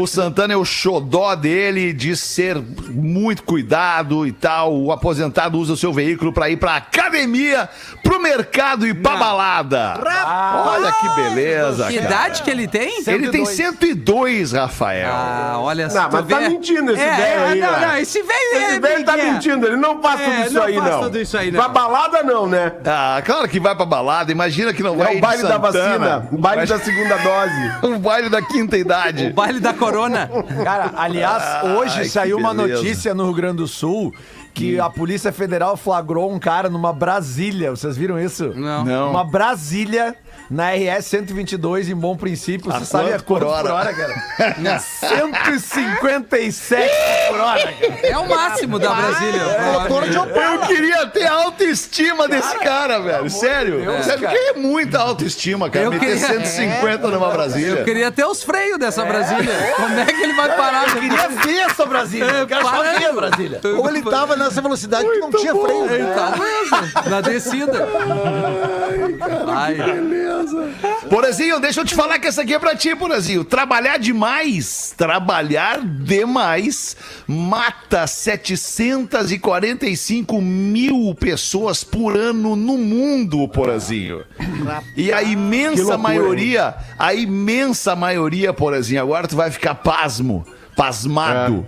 Speaker 9: o Santana é o xodó dele de ser muito cuidado e tal. O aposentado usa o seu veículo para ir para academia, pro mercado e pra balada. Olha que beleza,
Speaker 5: Que
Speaker 9: cara.
Speaker 5: idade que ele tem?
Speaker 9: Ele tem 102, Rafael.
Speaker 5: Ah, olha só.
Speaker 14: Não, mas tá
Speaker 5: vê.
Speaker 14: mentindo esse
Speaker 5: é,
Speaker 14: velho
Speaker 5: é,
Speaker 14: aí,
Speaker 5: Não,
Speaker 14: né?
Speaker 5: não, esse velho é
Speaker 14: Esse velho tá
Speaker 5: Miguel.
Speaker 14: mentindo, ele não faz
Speaker 5: É,
Speaker 14: tudo isso
Speaker 5: não
Speaker 14: aí,
Speaker 5: faz
Speaker 14: não.
Speaker 5: tudo isso aí, não.
Speaker 14: Pra balada, não, né?
Speaker 9: Ah, claro que vai pra balada. Imagina que não vai
Speaker 14: É o baile da vacina, o baile da segunda dose.
Speaker 9: O baile da quinta idade.
Speaker 5: O baile da corona.
Speaker 11: Cara, aliás, hoje
Speaker 9: Ai,
Speaker 11: saiu uma
Speaker 9: beleza.
Speaker 11: notícia no Rio Grande do Sul que a Polícia Federal flagrou um cara numa Brasília. Vocês viram isso?
Speaker 5: Não.
Speaker 9: Não.
Speaker 11: Uma Brasília na RS 122 em bom princípio. Você sabe a
Speaker 9: quanto por hora?
Speaker 11: cara? 157 por hora, cara.
Speaker 5: É o máximo da Brasília.
Speaker 8: Motor de Opala.
Speaker 9: Eu queria ter a autoestima desse cara, velho. Sério. Sério, porque é muita autoestima, cara.
Speaker 5: Eu
Speaker 9: Meter
Speaker 5: queria-
Speaker 9: 150 numa Brasília.
Speaker 5: Eu queria ter os freios dessa Brasília. Como é que ele vai parar?
Speaker 11: Eu queria ver essa Brasília. Eu quero só ver a Brasília.
Speaker 8: Ou ele tava nessa velocidade que não tinha freio.
Speaker 5: Ele tá mesmo, na descida. Ai,
Speaker 9: Porazinho, deixa eu te falar que essa aqui é pra ti, Porazinho. Trabalhar demais, trabalhar demais, mata 745 mil pessoas por ano no mundo, Porazinho. E a imensa
Speaker 14: loucura,
Speaker 9: maioria, a imensa maioria, Porazinho, agora tu vai ficar pasmo, pasmado.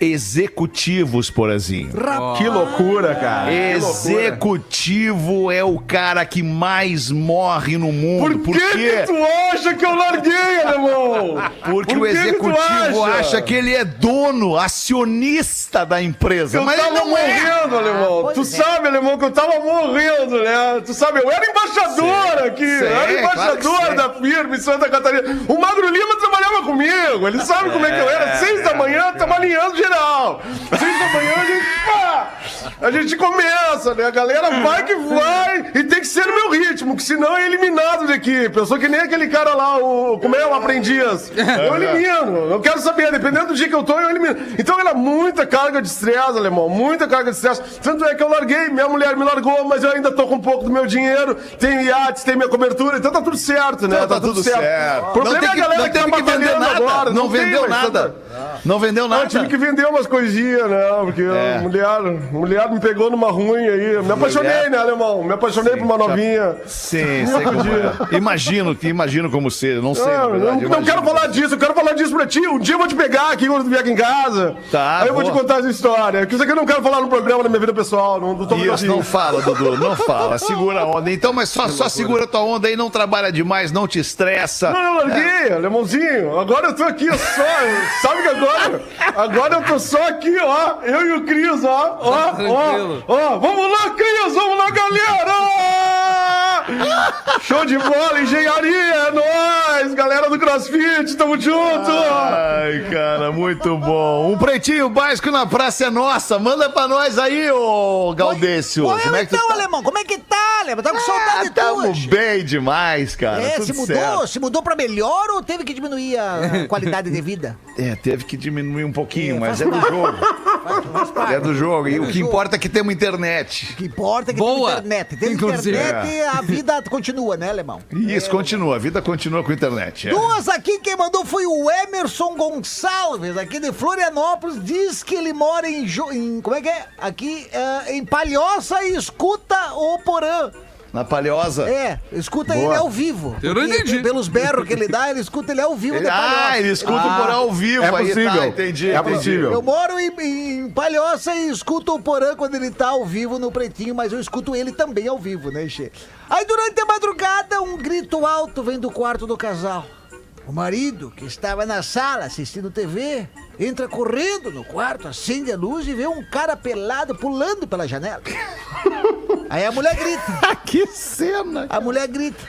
Speaker 9: Executivos, Porazinho.
Speaker 14: Que loucura, cara. Que loucura.
Speaker 9: Executivo é o cara que mais morre no mundo.
Speaker 7: Por que, que tu acha que eu larguei, alemão?
Speaker 9: Porque
Speaker 7: Por
Speaker 9: o
Speaker 7: que que tu
Speaker 9: executivo
Speaker 7: acha?
Speaker 9: acha? que ele é dono, acionista da empresa.
Speaker 7: Eu
Speaker 9: mas ele
Speaker 7: tava
Speaker 9: não é.
Speaker 7: morrendo, alemão.
Speaker 8: pois
Speaker 7: tu
Speaker 8: é.
Speaker 7: sabe, alemão, que eu tava morrendo, né? Tu sabe, eu era embaixador aqui. eu era
Speaker 9: Sei,
Speaker 7: embaixador
Speaker 9: claro que
Speaker 7: da firma em Santa Catarina. O Magro Lima trabalhava comigo. Ele sabe como é que eu era. Seis da manhã, tava alinhando geral. Seis da manhã, a gente. Pá! a gente começa, né? A galera vai que vai e tem que ser no meu ritmo, que senão é eliminado daqui. Pensou que nem aquele cara lá, o. Como é o aprendiz? Eu elimino. Eu quero saber, dependendo do dia que eu tô, eu elimino. Então era muita carga de estresse, alemão, muita carga de estresse. Tanto é que eu larguei, minha mulher me largou, mas eu ainda tô com um pouco do meu dinheiro, tenho iates, tenho minha cobertura, então tá tudo certo, né?
Speaker 9: Então tá tudo certo.
Speaker 7: O problema
Speaker 9: Não tem
Speaker 7: é a galera
Speaker 9: não
Speaker 7: que tá
Speaker 9: que vender
Speaker 7: batalhando
Speaker 9: nada.
Speaker 7: agora.
Speaker 9: Não
Speaker 7: tem,
Speaker 9: vendeu
Speaker 7: mas
Speaker 9: nada. Não vendeu
Speaker 7: Ah,
Speaker 9: nada.
Speaker 7: eu tive que vender umas coisinhas, né? Porque
Speaker 9: É.
Speaker 7: a mulher, a mulher me pegou numa ruim aí. Me apaixonei, né, alemão? Me apaixonei por uma novinha.
Speaker 9: Sim, sei como é. Imagino, imagino como ser, não sei. verdade,
Speaker 7: não, não quero falar disso, eu quero falar disso pra ti. Um dia eu vou te pegar aqui quando tu vier aqui em casa.
Speaker 9: Tá,
Speaker 7: Aí eu vou te contar essa história. Porque isso aqui eu não quero falar no programa da minha vida pessoal. Não, não tô
Speaker 9: Isso,
Speaker 7: assim.
Speaker 9: não fala, Dudu, não fala. Segura a onda. Então, mas só, só segura tua onda aí, não trabalha demais, não te estressa.
Speaker 7: Não, eu larguei, alemãozinho. Agora eu tô aqui só. Sabe que agora? Agora eu tô só aqui, ó. Eu e o Cris, ó. Ó, ó,
Speaker 5: tranquilo.
Speaker 7: ó. Vamos lá, Cris, vamos lá, galera! Show de bola, engenharia, é nóis! Galera do CrossFit, tamo junto!
Speaker 9: Ai, cara, muito bom. Um pretinho básico na praça é nossa. Manda pra nós aí, ô Gaudêncio.
Speaker 8: Oi,
Speaker 9: Como é que
Speaker 8: então,
Speaker 9: tá?
Speaker 8: alemão, como é que tá, alemão? Tá com saudade
Speaker 9: Ah,
Speaker 8: de
Speaker 9: tamo
Speaker 8: tu.
Speaker 9: bem demais, cara.
Speaker 8: É,
Speaker 9: tudo
Speaker 8: se mudou,
Speaker 9: certo.
Speaker 8: se mudou pra melhor ou teve que diminuir a qualidade de vida?
Speaker 9: É, teve que diminuir um pouquinho,
Speaker 8: É,
Speaker 9: mas
Speaker 8: faz
Speaker 9: é do jogo.
Speaker 8: Faz parte.
Speaker 9: É do jogo. E
Speaker 8: É do
Speaker 9: o que
Speaker 8: jogo.
Speaker 9: importa é que temos internet.
Speaker 8: O que importa é que
Speaker 5: Boa.
Speaker 8: tem internet. Tem
Speaker 5: Inclusive.
Speaker 8: internet a vida continua, né, alemão?
Speaker 9: Isso, continua. A vida continua com internet. é.
Speaker 8: Duas aqui, quem mandou foi o Emerson Gonçalves, aqui de Florianópolis. Diz que ele mora em. Em como é que é? Aqui eh, em Palhoça e escuta o Porã.
Speaker 9: Na Palhosa.
Speaker 8: É, escuta
Speaker 9: Boa.
Speaker 8: ele ao vivo.
Speaker 5: Eu não entendi.
Speaker 8: Pelos berros que ele dá, ele escuta ele ao vivo
Speaker 9: Ele-
Speaker 8: de Palhoça.
Speaker 9: ah, ele escuta o Porã ao vivo.
Speaker 7: é
Speaker 9: aí,
Speaker 7: possível.
Speaker 9: Tá, entendi.
Speaker 7: É
Speaker 9: entendi.
Speaker 7: possível.
Speaker 8: Eu moro em, em Palhoça e escuto o Porã quando ele tá ao vivo no Pretinho, mas eu escuto ele também ao vivo, né, Xê? Aí durante a madrugada, um grito alto vem do quarto do casal. O marido, que estava na sala assistindo TV, entra correndo no quarto, acende a luz e vê um cara pelado pulando pela janela. Aí a mulher grita.
Speaker 9: que cena.
Speaker 8: A mulher grita.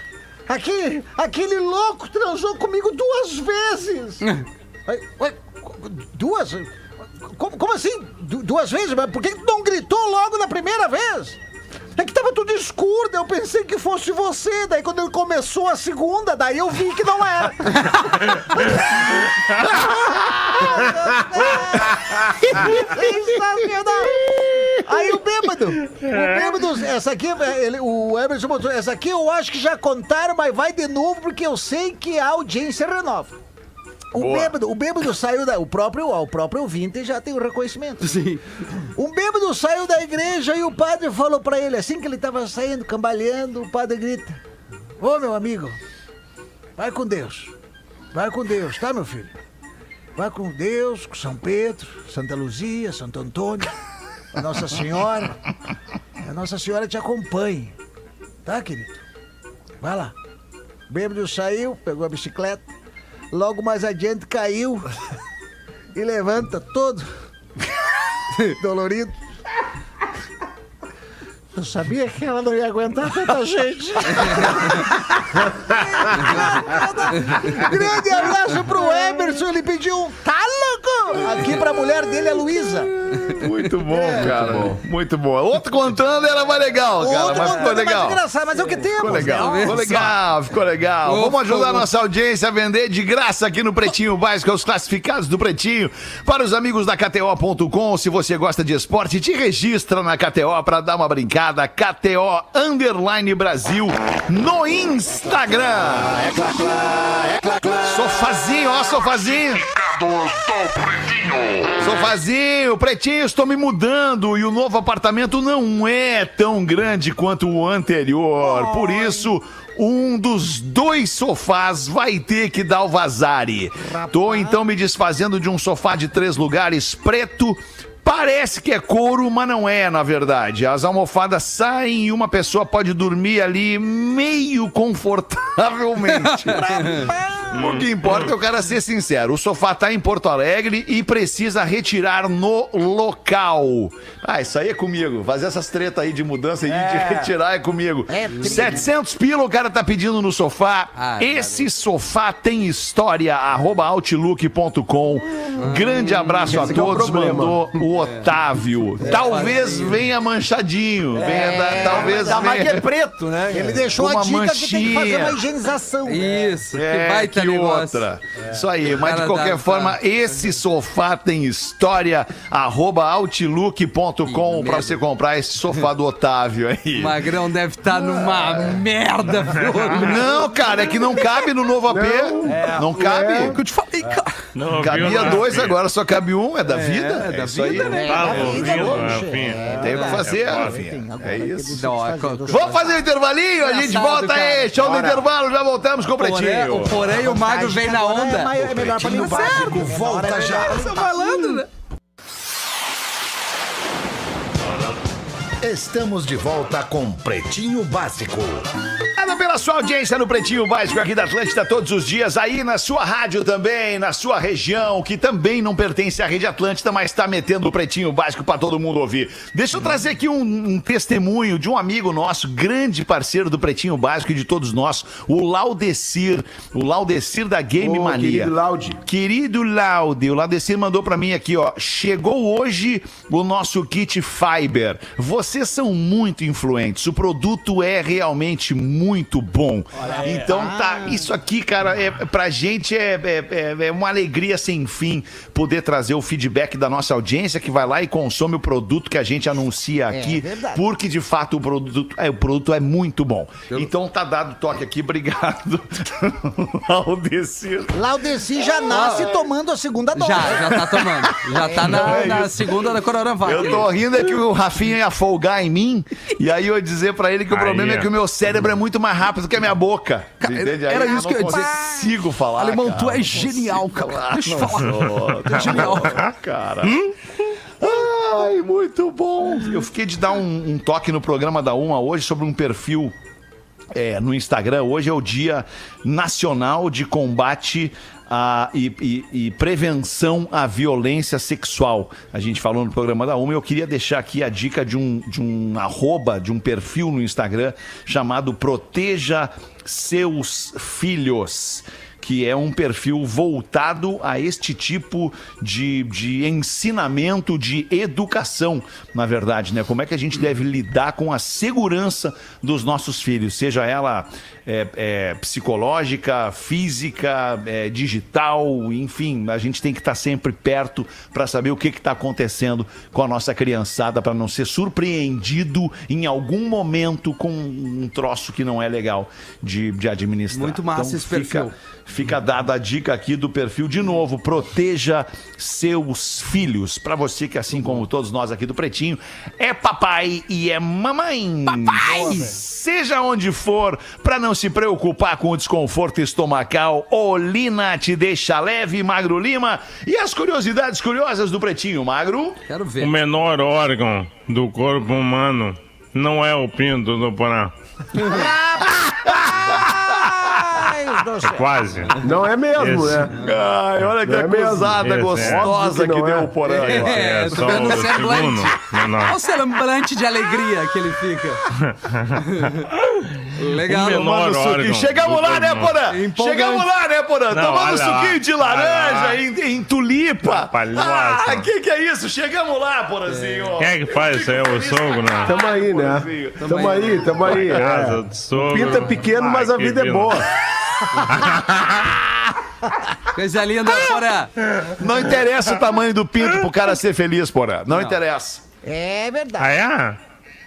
Speaker 8: Aquele, aquele louco transou comigo duas vezes. Ai, ué, duas? Como, como assim? Du- duas vezes? Mas por que que tu não gritou logo na primeira vez? É que tava tudo escuro, daí eu pensei que fosse você. Daí quando ele começou a segunda, daí eu vi que não era. Aí o bêbado, o bêbado, essa aqui, ele, o Emerson botou, essa aqui eu acho que já contaram, mas vai de novo porque eu sei que a audiência renova. O bêbado, o bêbado saiu da. O próprio, ó, o próprio ouvinte já tem o reconhecimento.
Speaker 5: Sim.
Speaker 8: Um bêbado saiu da igreja e o padre falou pra ele, assim que ele tava saindo, cambaleando, o padre grita: Ô meu amigo, vai com Deus. Vai com Deus, tá, meu filho? Vai com Deus, com São Pedro, Santa Luzia, Santo Antônio, a Nossa Senhora. A Nossa Senhora te acompanhe. Tá, querido? Vai lá. O bêbado saiu, pegou a bicicleta, logo mais adiante caiu e levanta todo dolorido. Eu sabia que ela não ia aguentar tanta gente. Grande abraço pro Emerson, ele pediu um tá louco aqui pra mulher dele, a Luísa.
Speaker 9: Muito bom, cara. Muito bom. Outro contando era mais legal, cara.
Speaker 8: Outro
Speaker 9: Mas ficou
Speaker 8: contando é mais
Speaker 9: legal.
Speaker 8: engraçado, mas é o que temos,
Speaker 9: Ficou legal,
Speaker 8: né?
Speaker 9: ficou legal, ficou legal. Vamos ajudar a nossa audiência a vender de graça aqui no Pretinho Básico, os classificados do Pretinho. Para os amigos da KTO.com, se você gosta de esporte, te registra na KTO para dar uma brincada. KTO Underline Brasil no Instagram. Sofazinho, ó, sofazinho. Sofazinho, pretinho, estou me mudando e o novo apartamento não é tão grande quanto o anterior. Por isso, um dos dois sofás vai ter que dar o vazare. Tô então me desfazendo de um sofá de três lugares preto. Parece que é couro, mas não é, na verdade. As almofadas saem e uma pessoa pode dormir ali meio confortavelmente. O que importa é o cara ser sincero. O sofá tá em Porto Alegre e precisa retirar no local. Ah, isso aí é comigo. Fazer essas tretas aí de mudança e de retirar é comigo. 700 pila o cara tá pedindo no sofá.
Speaker 5: Ah,
Speaker 9: Esse sofá tem história. Arroba outlook.com. Grande abraço a
Speaker 14: é
Speaker 9: todos.
Speaker 14: problema.
Speaker 9: Mandou o Otávio. Talvez venha manchadinho. Venha da- talvez
Speaker 11: Ainda mais que
Speaker 9: venha.
Speaker 11: é preto, né?
Speaker 8: Ele deixou
Speaker 9: Uma
Speaker 8: a dica que tem que fazer
Speaker 9: manchinha.
Speaker 8: uma higienização.
Speaker 5: Isso, que
Speaker 9: É,
Speaker 5: baita
Speaker 9: que
Speaker 5: negócio.
Speaker 9: outra. Isso aí, mas de qualquer forma,
Speaker 5: tá-
Speaker 9: esse sofá tem história. Arroba outlook.com pra você comprar esse sofá do Otávio aí.
Speaker 5: O Magrão deve estar numa merda, viu?
Speaker 9: Não, cara, é que não cabe no novo AP. Não, cabe.
Speaker 5: que eu te falei, cara.
Speaker 6: Não
Speaker 9: Cabia dois, agora só cabe um. É da vida.
Speaker 5: é da
Speaker 9: isso aí.
Speaker 5: Vida, né?
Speaker 6: Tava
Speaker 8: É,
Speaker 6: ouvindo,
Speaker 8: é,
Speaker 6: Rafinha.
Speaker 9: Tem o que fazer,
Speaker 6: É,
Speaker 9: Rafinha. É isso. Vamos fazer o intervalinho? A gente volta aí. Show do intervalo, já voltamos com o Pretinho.
Speaker 5: o porém e o Magro vem na onda.
Speaker 8: É, é melhor pra mim.
Speaker 3: básico, volta já.
Speaker 5: Tá falando, né?
Speaker 4: Estamos de volta com Pretinho Básico.
Speaker 9: Obrigado pela sua audiência no Pretinho Básico aqui da Atlântida todos os dias, aí na sua rádio também, na sua região, que também não pertence à Rede Atlântida, mas está metendo o Pretinho Básico para todo mundo ouvir. Deixa eu trazer aqui um, um testemunho de um amigo nosso, grande parceiro do Pretinho Básico e de todos nós, o Laudecir, o Laudecir da Game
Speaker 14: Ô,
Speaker 9: Mania.
Speaker 14: querido Laude.
Speaker 9: Querido Laude, o Laudecir mandou pra mim aqui, ó. Chegou hoje o nosso kit Fiber. Vocês são muito influentes. O produto é realmente muito bom. Então tá, isso aqui, cara, é, pra gente é, é, é- é uma alegria sem fim poder trazer o feedback da nossa audiência que vai lá e consome o produto que a gente anuncia aqui,
Speaker 8: verdade.
Speaker 9: porque de fato o produto é, o produto é muito bom. Então tá dado o toque aqui, obrigado. Laudecir.
Speaker 8: Laudeci já nasce tomando a segunda dose.
Speaker 5: Já, já tá tomando. Já tá na, na segunda da Coronavac.
Speaker 9: Eu tô rindo é que o Rafinha ia folgar em mim, e aí eu ia dizer pra ele que o
Speaker 6: Aí,
Speaker 9: problema é que o meu cérebro é muito mais rápido que a minha boca. Aí
Speaker 5: era isso que eu ia dizer.
Speaker 9: consigo falar.
Speaker 5: Alemão,
Speaker 9: cara,
Speaker 5: tu é genial, cara.
Speaker 9: falar,
Speaker 5: Deixa eu falar.
Speaker 9: sou. Tu é genial, cara. Ai, muito bom. Eu fiquei de dar um, um toque no programa da Uma hoje sobre um perfil é, no Instagram. Hoje é o Dia Nacional de Combate a- e, e- e Prevenção à Violência Sexual. A gente falou no programa da Uma eu queria deixar aqui a dica de um, de um arroba, de um perfil no Instagram chamado Proteja Seus Filhos que é um perfil voltado a este tipo de, de ensinamento, de educação, na verdade, né? Como é que a gente deve lidar com a segurança dos nossos filhos, seja ela é, é, psicológica, física, é, digital, enfim, a gente tem que estar sempre perto para saber o que está acontecendo com a nossa criançada, para não ser surpreendido em algum momento com um troço que não é legal de, de administrar.
Speaker 5: Muito massa
Speaker 9: Então,
Speaker 5: esse
Speaker 9: fica-
Speaker 5: perfil.
Speaker 9: Fica dada a dica aqui do perfil de novo. Proteja seus filhos. Pra você que, assim como todos nós aqui do Pretinho, é papai e é mamãe. Papai! Seja onde for, pra não se preocupar com o desconforto estomacal, Olina te deixa leve, Magro Lima. E as curiosidades curiosas do Pretinho, Magro?
Speaker 5: Quero
Speaker 6: O
Speaker 5: ver.
Speaker 6: menor órgão do corpo humano não é o pinto do
Speaker 8: do céu.
Speaker 6: Quase.
Speaker 14: Não é mesmo,
Speaker 6: Esse.
Speaker 14: né?
Speaker 9: Ai, olha que
Speaker 14: Não é mesmo?
Speaker 9: cruzada
Speaker 6: Esse é.
Speaker 9: gostosa
Speaker 14: Óbvio que
Speaker 9: que, deu
Speaker 14: é.
Speaker 9: o porã. ó.
Speaker 5: É,
Speaker 6: É,
Speaker 5: tô vendo
Speaker 6: o
Speaker 5: o semblante. Olha o semblante de alegria que ele fica. Legal.
Speaker 6: O menor
Speaker 9: Tomando suquinho.
Speaker 6: órgão
Speaker 9: Chegamos lá, né, Porã? Chegamos lá, né, Porã? Tomando suquinho de laranja em, em tulipa.
Speaker 6: Palhaço.
Speaker 9: Ah, que que é isso? Chegamos lá, Porãzinho.
Speaker 6: Quem é que faz isso aí? É o sogro, né?
Speaker 14: Tamo aí, né? Tamo aí, tamo aí.
Speaker 6: Casa
Speaker 14: É.
Speaker 6: do sogro.
Speaker 14: Pinta pequeno, mas a vida é boa.
Speaker 5: Coisa linda, Porã.
Speaker 9: Não interessa o tamanho do pinto pro cara ser feliz, Porã. Não, interessa.
Speaker 8: É verdade.
Speaker 6: Ah, é?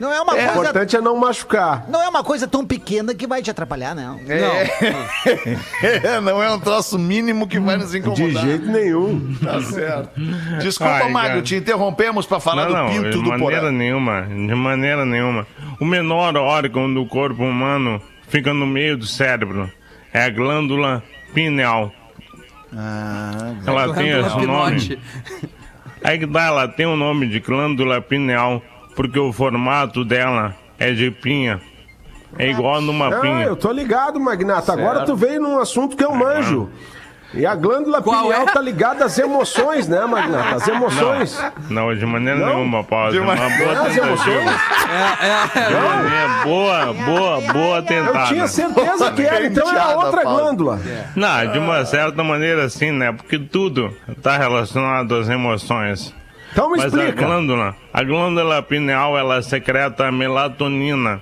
Speaker 8: Não é uma
Speaker 14: O
Speaker 8: coisa.
Speaker 14: importante é não machucar.
Speaker 8: Não é uma coisa tão pequena que vai te atrapalhar, não.
Speaker 9: É, não é um troço mínimo que vai nos
Speaker 14: De
Speaker 9: incomodar.
Speaker 14: jeito nenhum.
Speaker 9: Tá certo. Desculpa,
Speaker 6: Ai, cara.
Speaker 9: te interrompemos pra falar
Speaker 6: não, não,
Speaker 9: do pinto
Speaker 6: de
Speaker 9: do
Speaker 6: maneira
Speaker 9: Porã.
Speaker 6: nenhuma. De maneira nenhuma. O menor órgão do corpo humano fica no meio do cérebro. É a glândula pineal.
Speaker 9: Ah,
Speaker 6: Ela tem esse nome. Aí que dá, ela tem o nome de glândula pineal porque o formato dela é de pinha. É igual numa
Speaker 14: Ah,
Speaker 6: pinha.
Speaker 14: eu tô ligado, Magnata. Agora tu veio num assunto que eu manjo. E a glândula
Speaker 5: Qual
Speaker 14: pineal
Speaker 5: é?
Speaker 14: tá ligada às emoções, né, Magnata? As emoções.
Speaker 6: Não, de maneira
Speaker 14: Não?
Speaker 6: nenhuma, Paulo.
Speaker 9: De
Speaker 6: É uma
Speaker 9: maneira-
Speaker 6: boa
Speaker 14: Não, as
Speaker 6: tentativa.
Speaker 14: emoções?
Speaker 6: É boa, boa, boa
Speaker 14: Eu
Speaker 6: tentada.
Speaker 14: tinha certeza que era, então era outra glândula.
Speaker 6: Não, de uma certa maneira sim, né? Porque tudo tá relacionado às emoções.
Speaker 14: Então me
Speaker 6: Mas a
Speaker 14: explica.
Speaker 6: glândula, a glândula pineal, ela secreta melatonina,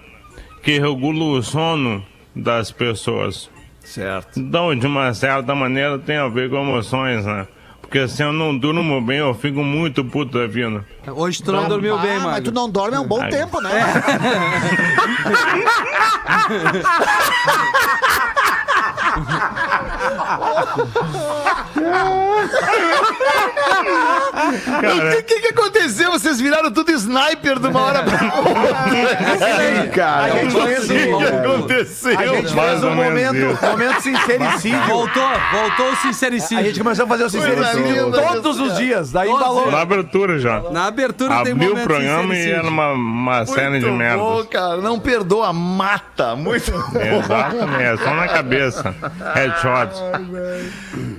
Speaker 6: que regula o sono das pessoas.
Speaker 9: Certo.
Speaker 6: Então, de uma certa maneira, tem a ver com emoções, né? Porque se eu não durmo bem, eu fico muito puto da vida.
Speaker 5: Hoje tu não dormiu bem,
Speaker 8: Ah, mas tu
Speaker 5: mano.
Speaker 8: não dorme há um bom
Speaker 6: Ai.
Speaker 8: tempo, né?
Speaker 9: O que, que aconteceu? Vocês viraram tudo sniper de uma hora pra outra.
Speaker 14: Cara,
Speaker 11: A gente fez
Speaker 9: O que
Speaker 11: um,
Speaker 9: aconteceu?
Speaker 11: a gente fez um momento, sincericídio.
Speaker 5: Voltou, voltou o sincericídio.
Speaker 11: A gente começou a fazer o sincericídio
Speaker 9: linda,
Speaker 11: todos os dias. Daí embalou.
Speaker 6: na abertura já.
Speaker 5: Na abertura tem
Speaker 6: Abriu o
Speaker 5: momento
Speaker 6: programa e era uma, uma série de
Speaker 9: Muito
Speaker 6: merda.
Speaker 9: bom, cara. Não perdoa, mata. Muito bom.
Speaker 6: Exatamente, só na cabeça. Headshots.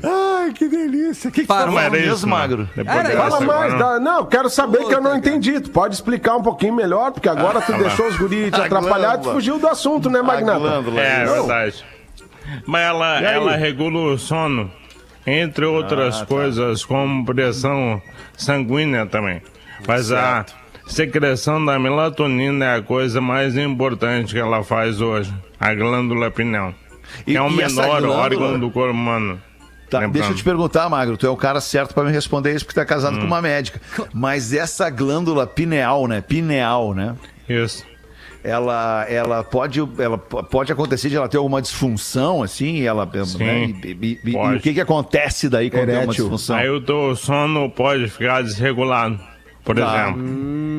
Speaker 9: Ai, que delícia. O que, que
Speaker 5: Para,
Speaker 9: tá falando
Speaker 6: isso,
Speaker 9: mesmo,
Speaker 6: né?
Speaker 9: Magro?
Speaker 5: Era
Speaker 14: Fala mais, dá- não, quero saber que eu não entendi. Tu pode explicar um pouquinho melhor, porque agora tu
Speaker 6: Ah,
Speaker 14: deixou os guris te
Speaker 9: A
Speaker 14: atrapalhar, tu
Speaker 9: glândula.
Speaker 14: fugiu do assunto, né, Magnata?
Speaker 9: glândula.
Speaker 6: É,
Speaker 9: isso.
Speaker 6: verdade. Mas ela,
Speaker 14: E
Speaker 6: ela regula o sono, entre outras coisas, como pressão sanguínea também. Mas a secreção da melatonina é a coisa mais importante que ela faz hoje. A glândula pineal.
Speaker 9: E-
Speaker 6: é o
Speaker 9: e
Speaker 6: menor
Speaker 9: glândula-
Speaker 6: órgão do corpo humano.
Speaker 9: Tá, deixa eu te perguntar, Magro. Tu é o cara certo pra me responder isso porque tu é casado
Speaker 6: Hum.
Speaker 9: com uma médica. Mas essa glândula pineal, né? Pineal, né?
Speaker 6: Isso.
Speaker 9: Ela, ela pode, ela pode acontecer de ela ter alguma disfunção, assim, e ela,
Speaker 6: Sim,
Speaker 9: né? E, e- e- e
Speaker 6: pode.
Speaker 9: o que que acontece daí quando tem uma disfunção?
Speaker 6: Aí o teu sono pode ficar desregulado, por
Speaker 9: Tá.
Speaker 6: exemplo.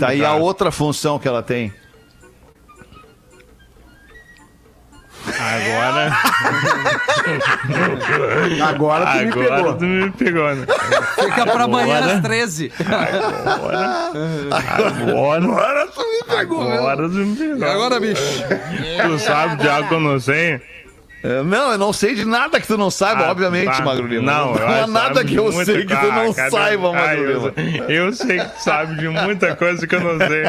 Speaker 9: Tá aí a
Speaker 6: Tá.
Speaker 9: outra função que ela tem.
Speaker 6: Agora.
Speaker 14: Agora tu me
Speaker 6: Agora
Speaker 14: pegou.
Speaker 6: tu me pegou, né?
Speaker 5: Fica pra amanhã
Speaker 6: Agora-
Speaker 5: às 13.
Speaker 6: Agora. Agora tu me pegou. Agora tu me pegou.
Speaker 5: Agora, bicho.
Speaker 6: Tu sabe de algo que eu não sei?
Speaker 9: É, Não, eu não sei de nada que tu não saiba,
Speaker 6: Ah,
Speaker 9: obviamente,
Speaker 6: tá.
Speaker 9: Magro Lima.
Speaker 6: Não, eu
Speaker 9: há nada que eu sei que tu não
Speaker 6: Ah, cara,
Speaker 9: saiba,
Speaker 6: ah,
Speaker 9: Magro
Speaker 6: eu,
Speaker 9: Lima.
Speaker 6: eu sei que tu sabe de muita coisa que eu não sei.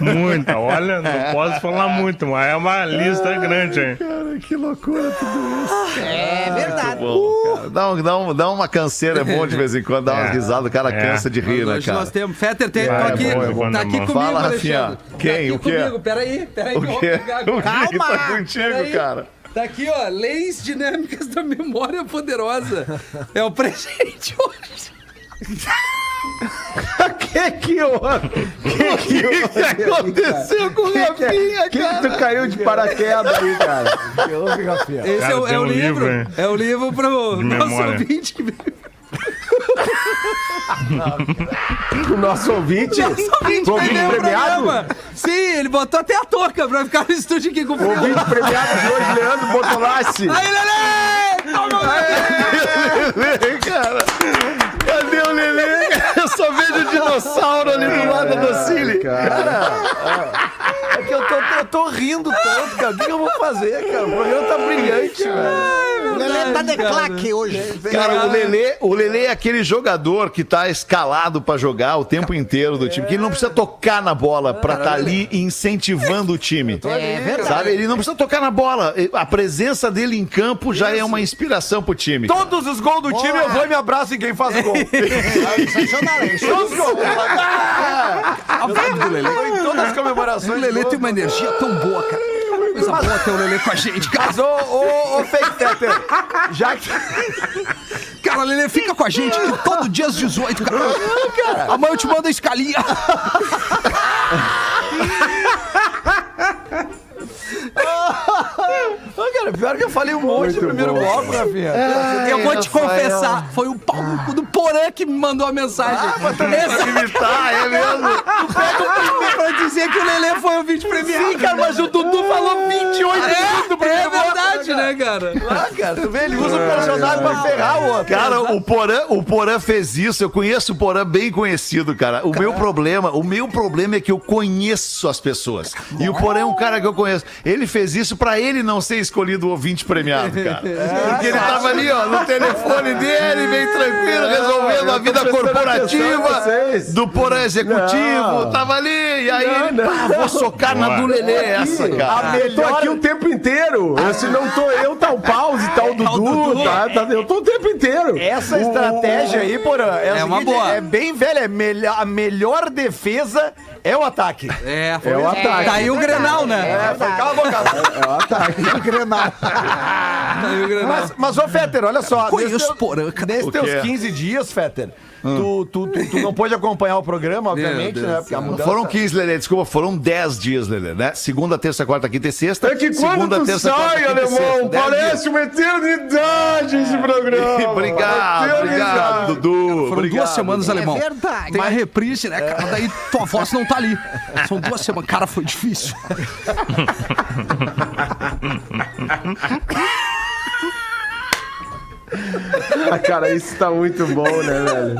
Speaker 6: Muita. Olha, não posso falar muito, mas é uma lista grande, hein?
Speaker 9: Cara, que loucura tudo isso.
Speaker 8: É verdade.
Speaker 9: Bom, cara. Dá, um- dá, um- dá uma canseira, é bom de vez em quando, dá umas
Speaker 6: É.
Speaker 9: risadas, o cara
Speaker 6: É.
Speaker 9: cansa de rir, né,
Speaker 5: Hoje
Speaker 9: cara?
Speaker 5: nós temos. Fetter, tem, tô
Speaker 6: É,
Speaker 5: aqui,
Speaker 6: é bom, é bom,
Speaker 5: tá
Speaker 6: é
Speaker 5: aqui comigo,
Speaker 9: Fala,
Speaker 5: Alexandre.
Speaker 9: Rafinha. Quem?
Speaker 5: Tá aqui
Speaker 9: O quê?
Speaker 5: comigo. Peraí, peraí. eu
Speaker 9: O quê? que que tá contigo, cara?
Speaker 5: Tá aqui, ó, leis dinâmicas da memória poderosa. É o presente hoje.
Speaker 14: que que houve? Que que,
Speaker 9: que aconteceu com o Rafinha,
Speaker 14: que, que tu caiu de paraquedas aí, cara?
Speaker 3: Que houve, Rafinha?
Speaker 5: Esse
Speaker 6: Cara,
Speaker 5: é, o-
Speaker 6: tem
Speaker 5: é o livro.
Speaker 6: livro,
Speaker 5: é o livro pro nosso
Speaker 6: memória.
Speaker 5: ouvinte que veio.
Speaker 14: O nosso ouvinte,
Speaker 5: Nosso ouvinte
Speaker 14: o
Speaker 5: vai
Speaker 14: ouvinte
Speaker 5: o
Speaker 14: premiado,
Speaker 5: programa. Sim, ele botou até a touca pra ficar no estúdio aqui com o
Speaker 14: o
Speaker 5: frio.
Speaker 14: ouvinte premiado de hoje, Leandro Botolassi.
Speaker 5: Aí, Lelê! Toma,
Speaker 9: Lelê, cara. Cadê o Lelê? Eu só vejo o dinossauro ali do lado da Docile.
Speaker 11: É que eu tô, eu tô rindo tanto, cara. O que, que eu vou fazer, cara? O programa tá brilhante, velho.
Speaker 8: O Lelê tá de claque hoje.
Speaker 9: Cara, o Lelê, o Lelê é aquele jogador que tá escalado pra jogar o tempo inteiro do time, que ele não precisa tocar na bola pra estar ali incentivando o time.
Speaker 8: É verdade.
Speaker 9: Sabe? Ele não precisa tocar na bola. A presença dele em campo já é uma inspiração pro time.
Speaker 11: Todos os gols do time eu vou e me abraço em quem faz o gol.
Speaker 8: Sensacional, é isso.
Speaker 11: Todos os gols.
Speaker 5: A vibe do Lelê.
Speaker 11: Tô em todas as
Speaker 5: O
Speaker 11: comemorações.
Speaker 5: Lelê tem uma energia tão boa, cara. Coisa boa ter o Lelê com a gente, cara.
Speaker 11: Mas, ô, ô, ô, Fake Fetter, já que...
Speaker 5: Cara, o Lelê fica com a gente aqui todo dia às 18, cara. Amanhã eu te mando a escalinha.
Speaker 11: Ô, cara, pior que eu falei um monte no primeiro bloco, Rafinha.
Speaker 5: eu vou te
Speaker 11: Rafael.
Speaker 5: confessar, foi o pau no cu do Porã que me mandou a mensagem. Esse
Speaker 9: imitar, é mesmo?
Speaker 5: pra dizer que o Lelê foi o vídeo premiado.
Speaker 11: Sim, cara, mas o Dudu falou 28 minutos do
Speaker 5: É,
Speaker 11: primeiro
Speaker 5: é
Speaker 11: bloco.
Speaker 5: verdade, né, né, cara?
Speaker 11: Ah, cara, tu vê, ele usa o personagem pra ferrar o outro.
Speaker 9: Cara, o Porã, o Porã fez isso. Eu conheço o Porã bem conhecido, cara. O meu problema, o meu problema é que eu conheço as pessoas. E o Porã é um cara que eu conheço. Ele fez isso pra ele não ser escolhido o ouvinte premiado, cara. Porque ele tava ali, ó, no telefone dele, bem tranquilo, resolvendo a vida corporativa do Porã executivo.
Speaker 14: Não.
Speaker 9: Tava ali, e aí
Speaker 14: Não,
Speaker 9: ele, pá, vou socar na do Lelê essa,
Speaker 14: A
Speaker 9: cara.
Speaker 14: melhor... Eu tô aqui o tempo inteiro. Se não tô eu, tá o Pause, tá o Dudu, tá, tá- eu tô o tempo inteiro.
Speaker 11: Essa estratégia aí, Porã, é,
Speaker 5: É uma
Speaker 11: seguinte,
Speaker 5: boa.
Speaker 11: É bem velha. É melhor, a melhor defesa é o ataque.
Speaker 5: É,
Speaker 14: É o ataque.
Speaker 5: Tá aí o Grenal, né?
Speaker 11: É, foi, cala a boca.
Speaker 14: É o ataque.
Speaker 8: Grenal.
Speaker 5: Tá aí o Grenal.
Speaker 11: Mas, mas, ô, Fetter, olha só.
Speaker 5: Conheço
Speaker 11: nesse teu-
Speaker 5: Porã, cara.
Speaker 11: Nesses
Speaker 9: O
Speaker 11: teus
Speaker 9: quê?
Speaker 11: 15 dias, Fetter, tu, tu, tu, tu não pôde acompanhar o programa, obviamente, né? Porque a mudança...
Speaker 9: Foram 15, Lelê, desculpa, foram 10 dias, Lelê, né? Segunda, terça, quarta, quinta e sexta.
Speaker 7: É que quando
Speaker 9: Segunda,
Speaker 7: tu
Speaker 9: terça, quarta,
Speaker 7: sai,
Speaker 9: quinta
Speaker 7: alemão, parece uma eternidade esse programa.
Speaker 9: Obrigado,
Speaker 7: Eternidade.
Speaker 9: obrigado, Dudu.
Speaker 5: Foram
Speaker 9: obrigado.
Speaker 5: duas semanas, alemão.
Speaker 8: verdade.
Speaker 5: Tem a reprise, né, cara? Daí tua voz não tá ali. São duas semanas. Cara, foi difícil.
Speaker 14: Ah, cara, isso tá muito bom, né, velho?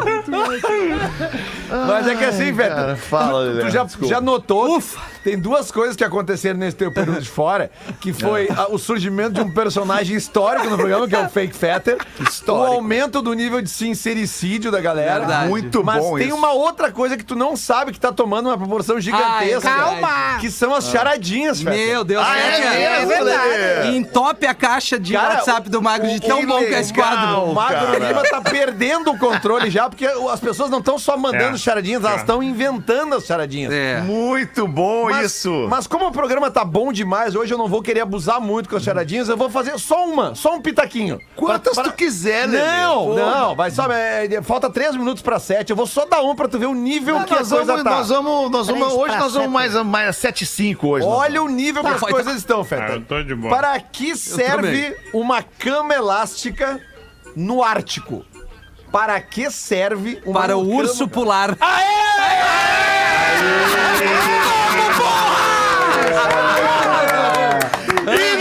Speaker 11: Mas é que assim,
Speaker 9: Cara, fala, Lelê.
Speaker 11: Tu já, já notou? que Tem duas coisas que aconteceram nesse teu período de fora, que foi a- o surgimento de um personagem histórico no programa, que é o Fake Fetter.
Speaker 9: Histórico.
Speaker 11: O aumento do nível de sincericídio da galera.
Speaker 5: Verdade.
Speaker 9: Muito
Speaker 11: Mas
Speaker 9: bom
Speaker 11: tem
Speaker 9: isso.
Speaker 11: uma outra coisa que tu não sabe que tá tomando uma proporção gigantesca.
Speaker 5: Ai, calma!
Speaker 11: Que são as charadinhas, Fetter.
Speaker 5: Meu Deus,
Speaker 9: Ah,
Speaker 5: né,
Speaker 9: é
Speaker 5: cara?
Speaker 9: mesmo, Lelê?
Speaker 5: Entope a caixa de
Speaker 11: Cara,
Speaker 5: WhatsApp do Magro de tão bom que é esse quadro.
Speaker 11: O Magro
Speaker 9: cara.
Speaker 11: Lima tá perdendo o controle já, porque as pessoas não estão só mandando
Speaker 6: É.
Speaker 11: charadinhas, elas
Speaker 6: É.
Speaker 11: estão inventando as charadinhas.
Speaker 5: É.
Speaker 9: Muito bom
Speaker 11: Mas,
Speaker 9: isso.
Speaker 11: mas como o programa tá bom demais, hoje eu não vou querer abusar muito com as charadinhas, eu vou fazer só uma, só um pitaquinho.
Speaker 9: Quantas
Speaker 11: Pra-
Speaker 9: tu quiser, Lelê.
Speaker 11: Não,
Speaker 9: Pô.
Speaker 11: não, vai só. é, é, falta três minutos pra sete. Eu vou só dar um pra tu ver o nível
Speaker 9: Não,
Speaker 11: que a
Speaker 9: nós,
Speaker 11: coisa
Speaker 9: vamos,
Speaker 11: tá.
Speaker 9: nós vamos, nós vamos,
Speaker 8: Três
Speaker 9: hoje
Speaker 8: pra
Speaker 9: nós vamos
Speaker 8: sete.
Speaker 9: mais, mais 7 e 5 hoje.
Speaker 11: Olha o nível que
Speaker 5: Tá,
Speaker 11: as
Speaker 5: vai,
Speaker 11: coisas
Speaker 5: tá.
Speaker 11: estão,
Speaker 6: Ah,
Speaker 11: Feta.
Speaker 6: eu tô de boa.
Speaker 11: Para que serve uma cama elástica no Ártico? Para que serve uma
Speaker 5: Para o urso pular.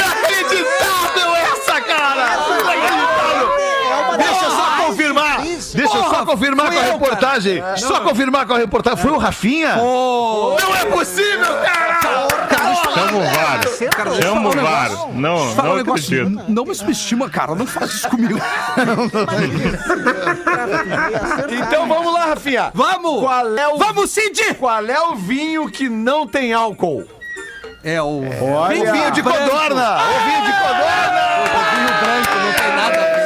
Speaker 9: Inacreditável essa, cara! Inacreditável! Deixa eu só confirmar! Deixa eu só confirmar com a
Speaker 5: eu,
Speaker 9: reportagem! Só confirmar com a reportagem. Foi o Rafinha? Não é possível, cara!
Speaker 6: Chama o VAR. Chama o VAR. Não, não
Speaker 5: um
Speaker 6: acredito.
Speaker 5: Não me subestima, cara. Não faz isso comigo.
Speaker 11: Então vamos lá, Rafinha.
Speaker 5: Vamos!
Speaker 11: Qual é o
Speaker 5: Vamos, Cid!
Speaker 11: Qual é o vinho que não tem álcool?
Speaker 5: É o
Speaker 9: O vinho de
Speaker 5: branco.
Speaker 9: codorna! O vinho de codorna!
Speaker 5: vinho branco, não tem nada.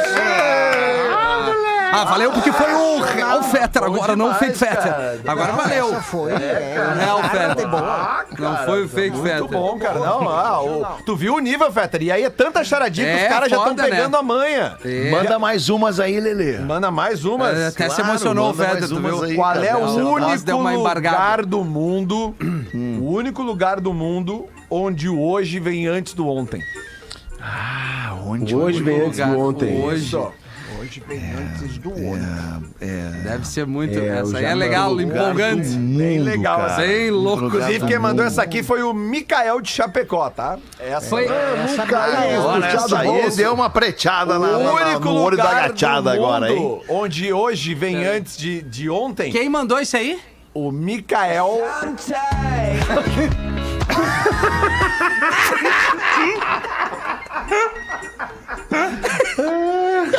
Speaker 5: Ah, valeu porque foi o Real Fetter agora, não o Fake Fetter. Agora valeu.
Speaker 8: Essa foi.
Speaker 5: O
Speaker 8: É,
Speaker 5: Real
Speaker 8: de
Speaker 5: Fetter.
Speaker 8: boa.
Speaker 5: Não foi o Fake
Speaker 11: Muito
Speaker 5: Fetter.
Speaker 11: bom, cara. Não, ah, o- tu viu o nível, Fetter? E aí é tanta charadinha que
Speaker 5: É,
Speaker 11: os caras já estão
Speaker 5: né?
Speaker 11: pegando a manha.
Speaker 5: É.
Speaker 9: Manda mais umas aí, Lelê.
Speaker 11: Manda mais umas.
Speaker 5: É, Até se
Speaker 9: Claro,
Speaker 5: emocionou o Fetter, tu
Speaker 9: umas
Speaker 5: viu?
Speaker 9: aí,
Speaker 11: Qual é o único lugar do mundo, o único lugar do mundo onde o hoje vem antes do ontem?
Speaker 9: Onde
Speaker 14: Hoje vem antes do ontem.
Speaker 5: Hoje.
Speaker 8: Hoje vem antes do outro.
Speaker 5: Deve ser muito.
Speaker 14: É,
Speaker 5: essa aí é legal, empolgante.
Speaker 11: Bem legal,
Speaker 9: cara.
Speaker 11: assim.
Speaker 5: Bem louco.
Speaker 11: Inclusive, quem mandou essa aqui foi o Mikael de Chapecó, tá? Essa
Speaker 5: Foi.
Speaker 8: Essa
Speaker 14: Caiu,
Speaker 9: Agora
Speaker 14: puxado
Speaker 9: essa aí
Speaker 14: bolso.
Speaker 9: deu uma preteada na,
Speaker 11: o
Speaker 9: na, no olho da gachada agora, hein?
Speaker 11: mundo onde hoje vem antes de, de ontem,
Speaker 5: Quem mandou isso aí?
Speaker 11: o Mikael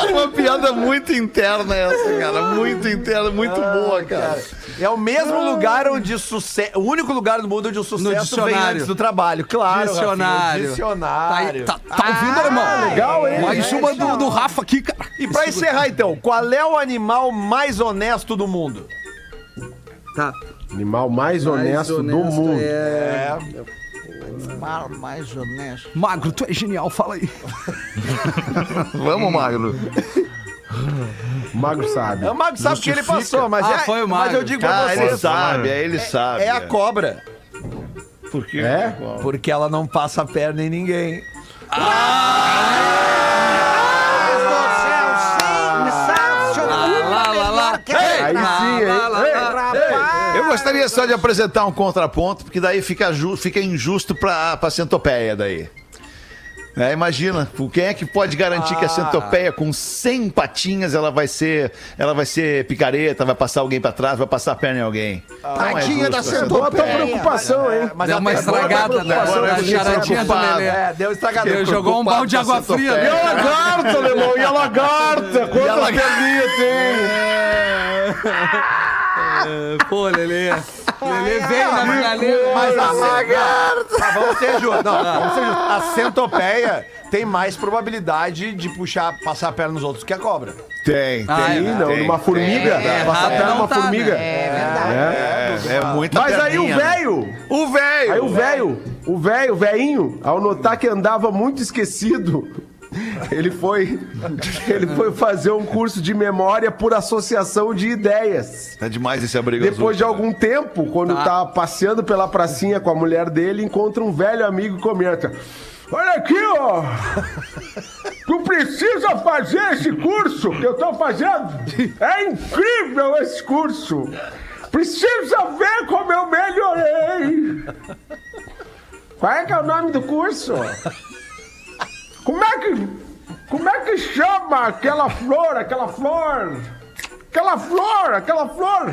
Speaker 9: uma piada muito interna essa, cara. Muito interna, muito boa, cara.
Speaker 11: é o mesmo lugar onde sucesso. O único lugar do mundo onde o sucesso vem
Speaker 5: dicionário.
Speaker 11: antes do trabalho. Claro.
Speaker 5: Dicionário.
Speaker 11: Rafinha,
Speaker 5: Tá, aí,
Speaker 11: dicionário.
Speaker 5: tá, tá ouvindo, irmão?
Speaker 14: legal, hein?
Speaker 5: Mais uma do, do Rafa aqui, cara.
Speaker 11: E pra encerrar, então, qual é o animal mais honesto do mundo?
Speaker 5: Tá.
Speaker 14: Animal mais honesto, do mundo.
Speaker 11: É.
Speaker 8: Mar mais honesto.
Speaker 5: Magro, tu é genial, fala aí.
Speaker 9: Vamos, Magro.
Speaker 14: O Magro sabe.
Speaker 11: É o Mago sabe que ele passou, mas,
Speaker 5: Ah,
Speaker 11: é,
Speaker 5: foi o
Speaker 11: mas
Speaker 5: Magro.
Speaker 11: eu digo pra
Speaker 9: Ah, ele
Speaker 11: vocês.
Speaker 9: sabe, aí ele sabe.
Speaker 11: É a cobra.
Speaker 9: Por quê?
Speaker 14: É?
Speaker 11: Porque ela não passa a perna em ninguém.
Speaker 5: Ah, lá, lá, lá.
Speaker 14: Aí sim, hein?
Speaker 9: Gostaria só de apresentar um contraponto, porque daí fica, ju- fica injusto pra, pra centopeia daí. É, imagina, quem é que pode garantir que a centopeia com 100 patinhas ela vai ser, ela vai ser picareta, vai passar alguém pra trás, vai passar a perna em alguém? Não é
Speaker 8: Tadinha da
Speaker 9: justo,
Speaker 7: Boa
Speaker 8: centopeia.
Speaker 7: preocupação, hein?
Speaker 11: Mas
Speaker 5: Deu uma estragada
Speaker 9: fiquei
Speaker 5: charadinha do. Lelê.
Speaker 11: É, deu estragada.
Speaker 5: Ele jogou um balde de água fria.
Speaker 15: E a lagarta, alemão, e a lagarta? Quantas perninhas tem?
Speaker 5: É, Pô, Lelê. Lelê veio na finaleira.
Speaker 11: Mas a lagarta. Mas vamos ser justos. Não, vamos ser justos. A centopeia tem mais probabilidade de puxar, passar a perna nos outros que a cobra.
Speaker 9: Tem, tem.
Speaker 5: Ah, é,
Speaker 7: Não,
Speaker 9: tem,
Speaker 7: numa formiga.
Speaker 5: É,
Speaker 7: passar a
Speaker 5: errado
Speaker 7: perna
Speaker 5: não
Speaker 7: numa
Speaker 5: tá,
Speaker 7: formiga.
Speaker 5: né?
Speaker 8: É verdade.
Speaker 9: É, é muita
Speaker 7: Mas aí o
Speaker 9: perninha, né?
Speaker 7: velho,
Speaker 9: O velho!
Speaker 7: aí o velho, o velho, o velhinho, ao notar que andava muito esquecido, ele foi, ele foi fazer um curso de memória por associação de ideias.
Speaker 9: Tá demais esse abrigo
Speaker 7: Depois de
Speaker 9: azul,
Speaker 7: algum tempo, quando
Speaker 5: Tá.
Speaker 7: tá passeando pela pracinha com a mulher dele, encontra um velho amigo e comenta: Olha aqui, ó! Tu precisa fazer esse curso que eu tô fazendo! É incrível esse curso! Precisa ver como eu melhorei! Qual é que é o nome do curso? Como é que. Como é que chama aquela flor, aquela flor? Aquela flor, aquela flor!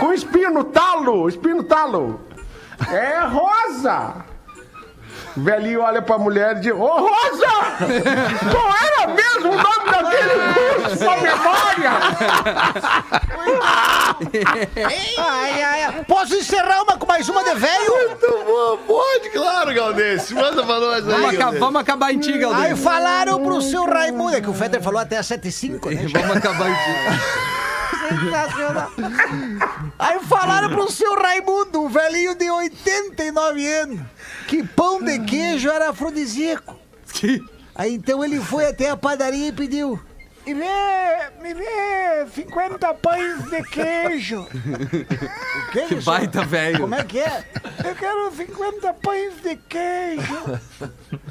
Speaker 7: Com espinho no talo, espinho no talo! É rosa! O velhinho olha pra mulher e diz: Ô Rosa! Qual era mesmo o nome daquele curso sua memória?
Speaker 8: Ai, ai, ai. Posso encerrar uma com mais uma de velho?
Speaker 9: Muito bom, pode, claro, Galdês. Manda pra nós aí,
Speaker 5: Vamos, aca-
Speaker 9: Galdês.
Speaker 5: vamos acabar em ti,
Speaker 8: Aí
Speaker 5: Galdês.
Speaker 8: falaram pro seu Raimundo, é que o Fetter falou até às 7 e 5, né?
Speaker 5: Vamos acabar em ti.
Speaker 8: Sensacional. Aí falaram pro seu Raimundo, um velhinho de 89 anos, que pão de queijo era afrodisíaco. Aí então ele foi até a padaria e pediu. Me vê, me vê 50 pães de queijo. Que,
Speaker 5: Que baita velho.
Speaker 8: Como é que é? Eu quero 50 pães de queijo.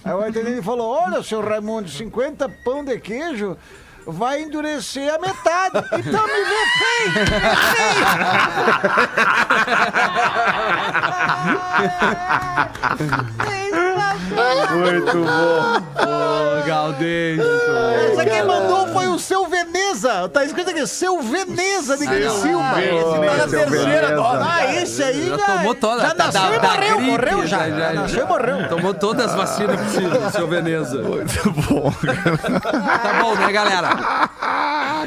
Speaker 8: Aí o atendente falou: Olha, seu Raimundo, 50 pão de queijo vai endurecer a metade. Então me vê feio!
Speaker 9: Muito bom.
Speaker 5: Ô, Galdês.
Speaker 8: Essa quem mandou foi o seu Veneza. Tá escrito aqui, seu Veneza de Criciúma. Tá na
Speaker 7: Seu
Speaker 8: terceira dose. Ah, esse aí
Speaker 5: Já
Speaker 8: já,
Speaker 5: tomou toda.
Speaker 8: já
Speaker 5: da-
Speaker 8: nasceu
Speaker 5: da-
Speaker 8: e
Speaker 5: da
Speaker 8: morreu.
Speaker 5: gripe,
Speaker 8: morreu já.
Speaker 5: já-
Speaker 8: Já nasceu e morreu.
Speaker 5: Tomou todas as vacinas possíveis, seu Veneza.
Speaker 9: Muito bom.
Speaker 5: Tá bom, né, galera?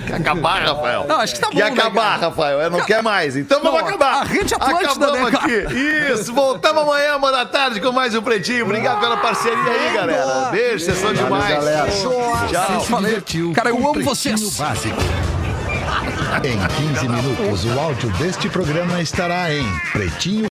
Speaker 9: Quer acabar, Rafael?
Speaker 5: Não, acho que tá bom,
Speaker 9: Quer
Speaker 5: né,
Speaker 9: acabar? Rafael? Eu não quer mais. Então vamos acabar.
Speaker 5: a Rede Atlântida,
Speaker 9: Acabamos
Speaker 5: né, cara?
Speaker 9: aqui. Isso. Voltamos amanhã, uma da tarde, com mais um Pretinho. Obrigado pela parceria aí, galera. Beijo, vocês são demais.
Speaker 7: galera.
Speaker 9: Tchau.
Speaker 5: Falei, cara, eu amo vocês.
Speaker 4: Básico. Em 15 minutos, o áudio deste programa estará em pretinho